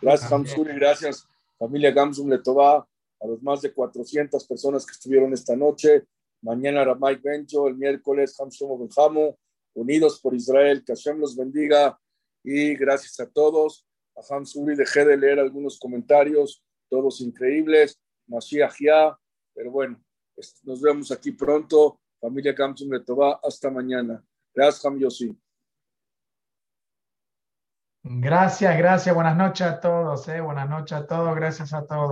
Gracias, Hamzuri, gracias, familia Gamsum Letová, a los más de 400 personas que estuvieron esta noche. Mañana Ramay Bencho, el miércoles Hamshomo Benjamo, unidos por Israel, que Hashem los bendiga y gracias a todos. A Hamzuri dejé de leer algunos comentarios, todos increíbles. Mashiach ya, pero bueno, nos vemos aquí pronto. Familia Gamsum Letová, hasta mañana. Gracias, Ham Yossi. Gracias, gracias. Buenas noches a todos. eh, Buenas noches a todos. Gracias a todos.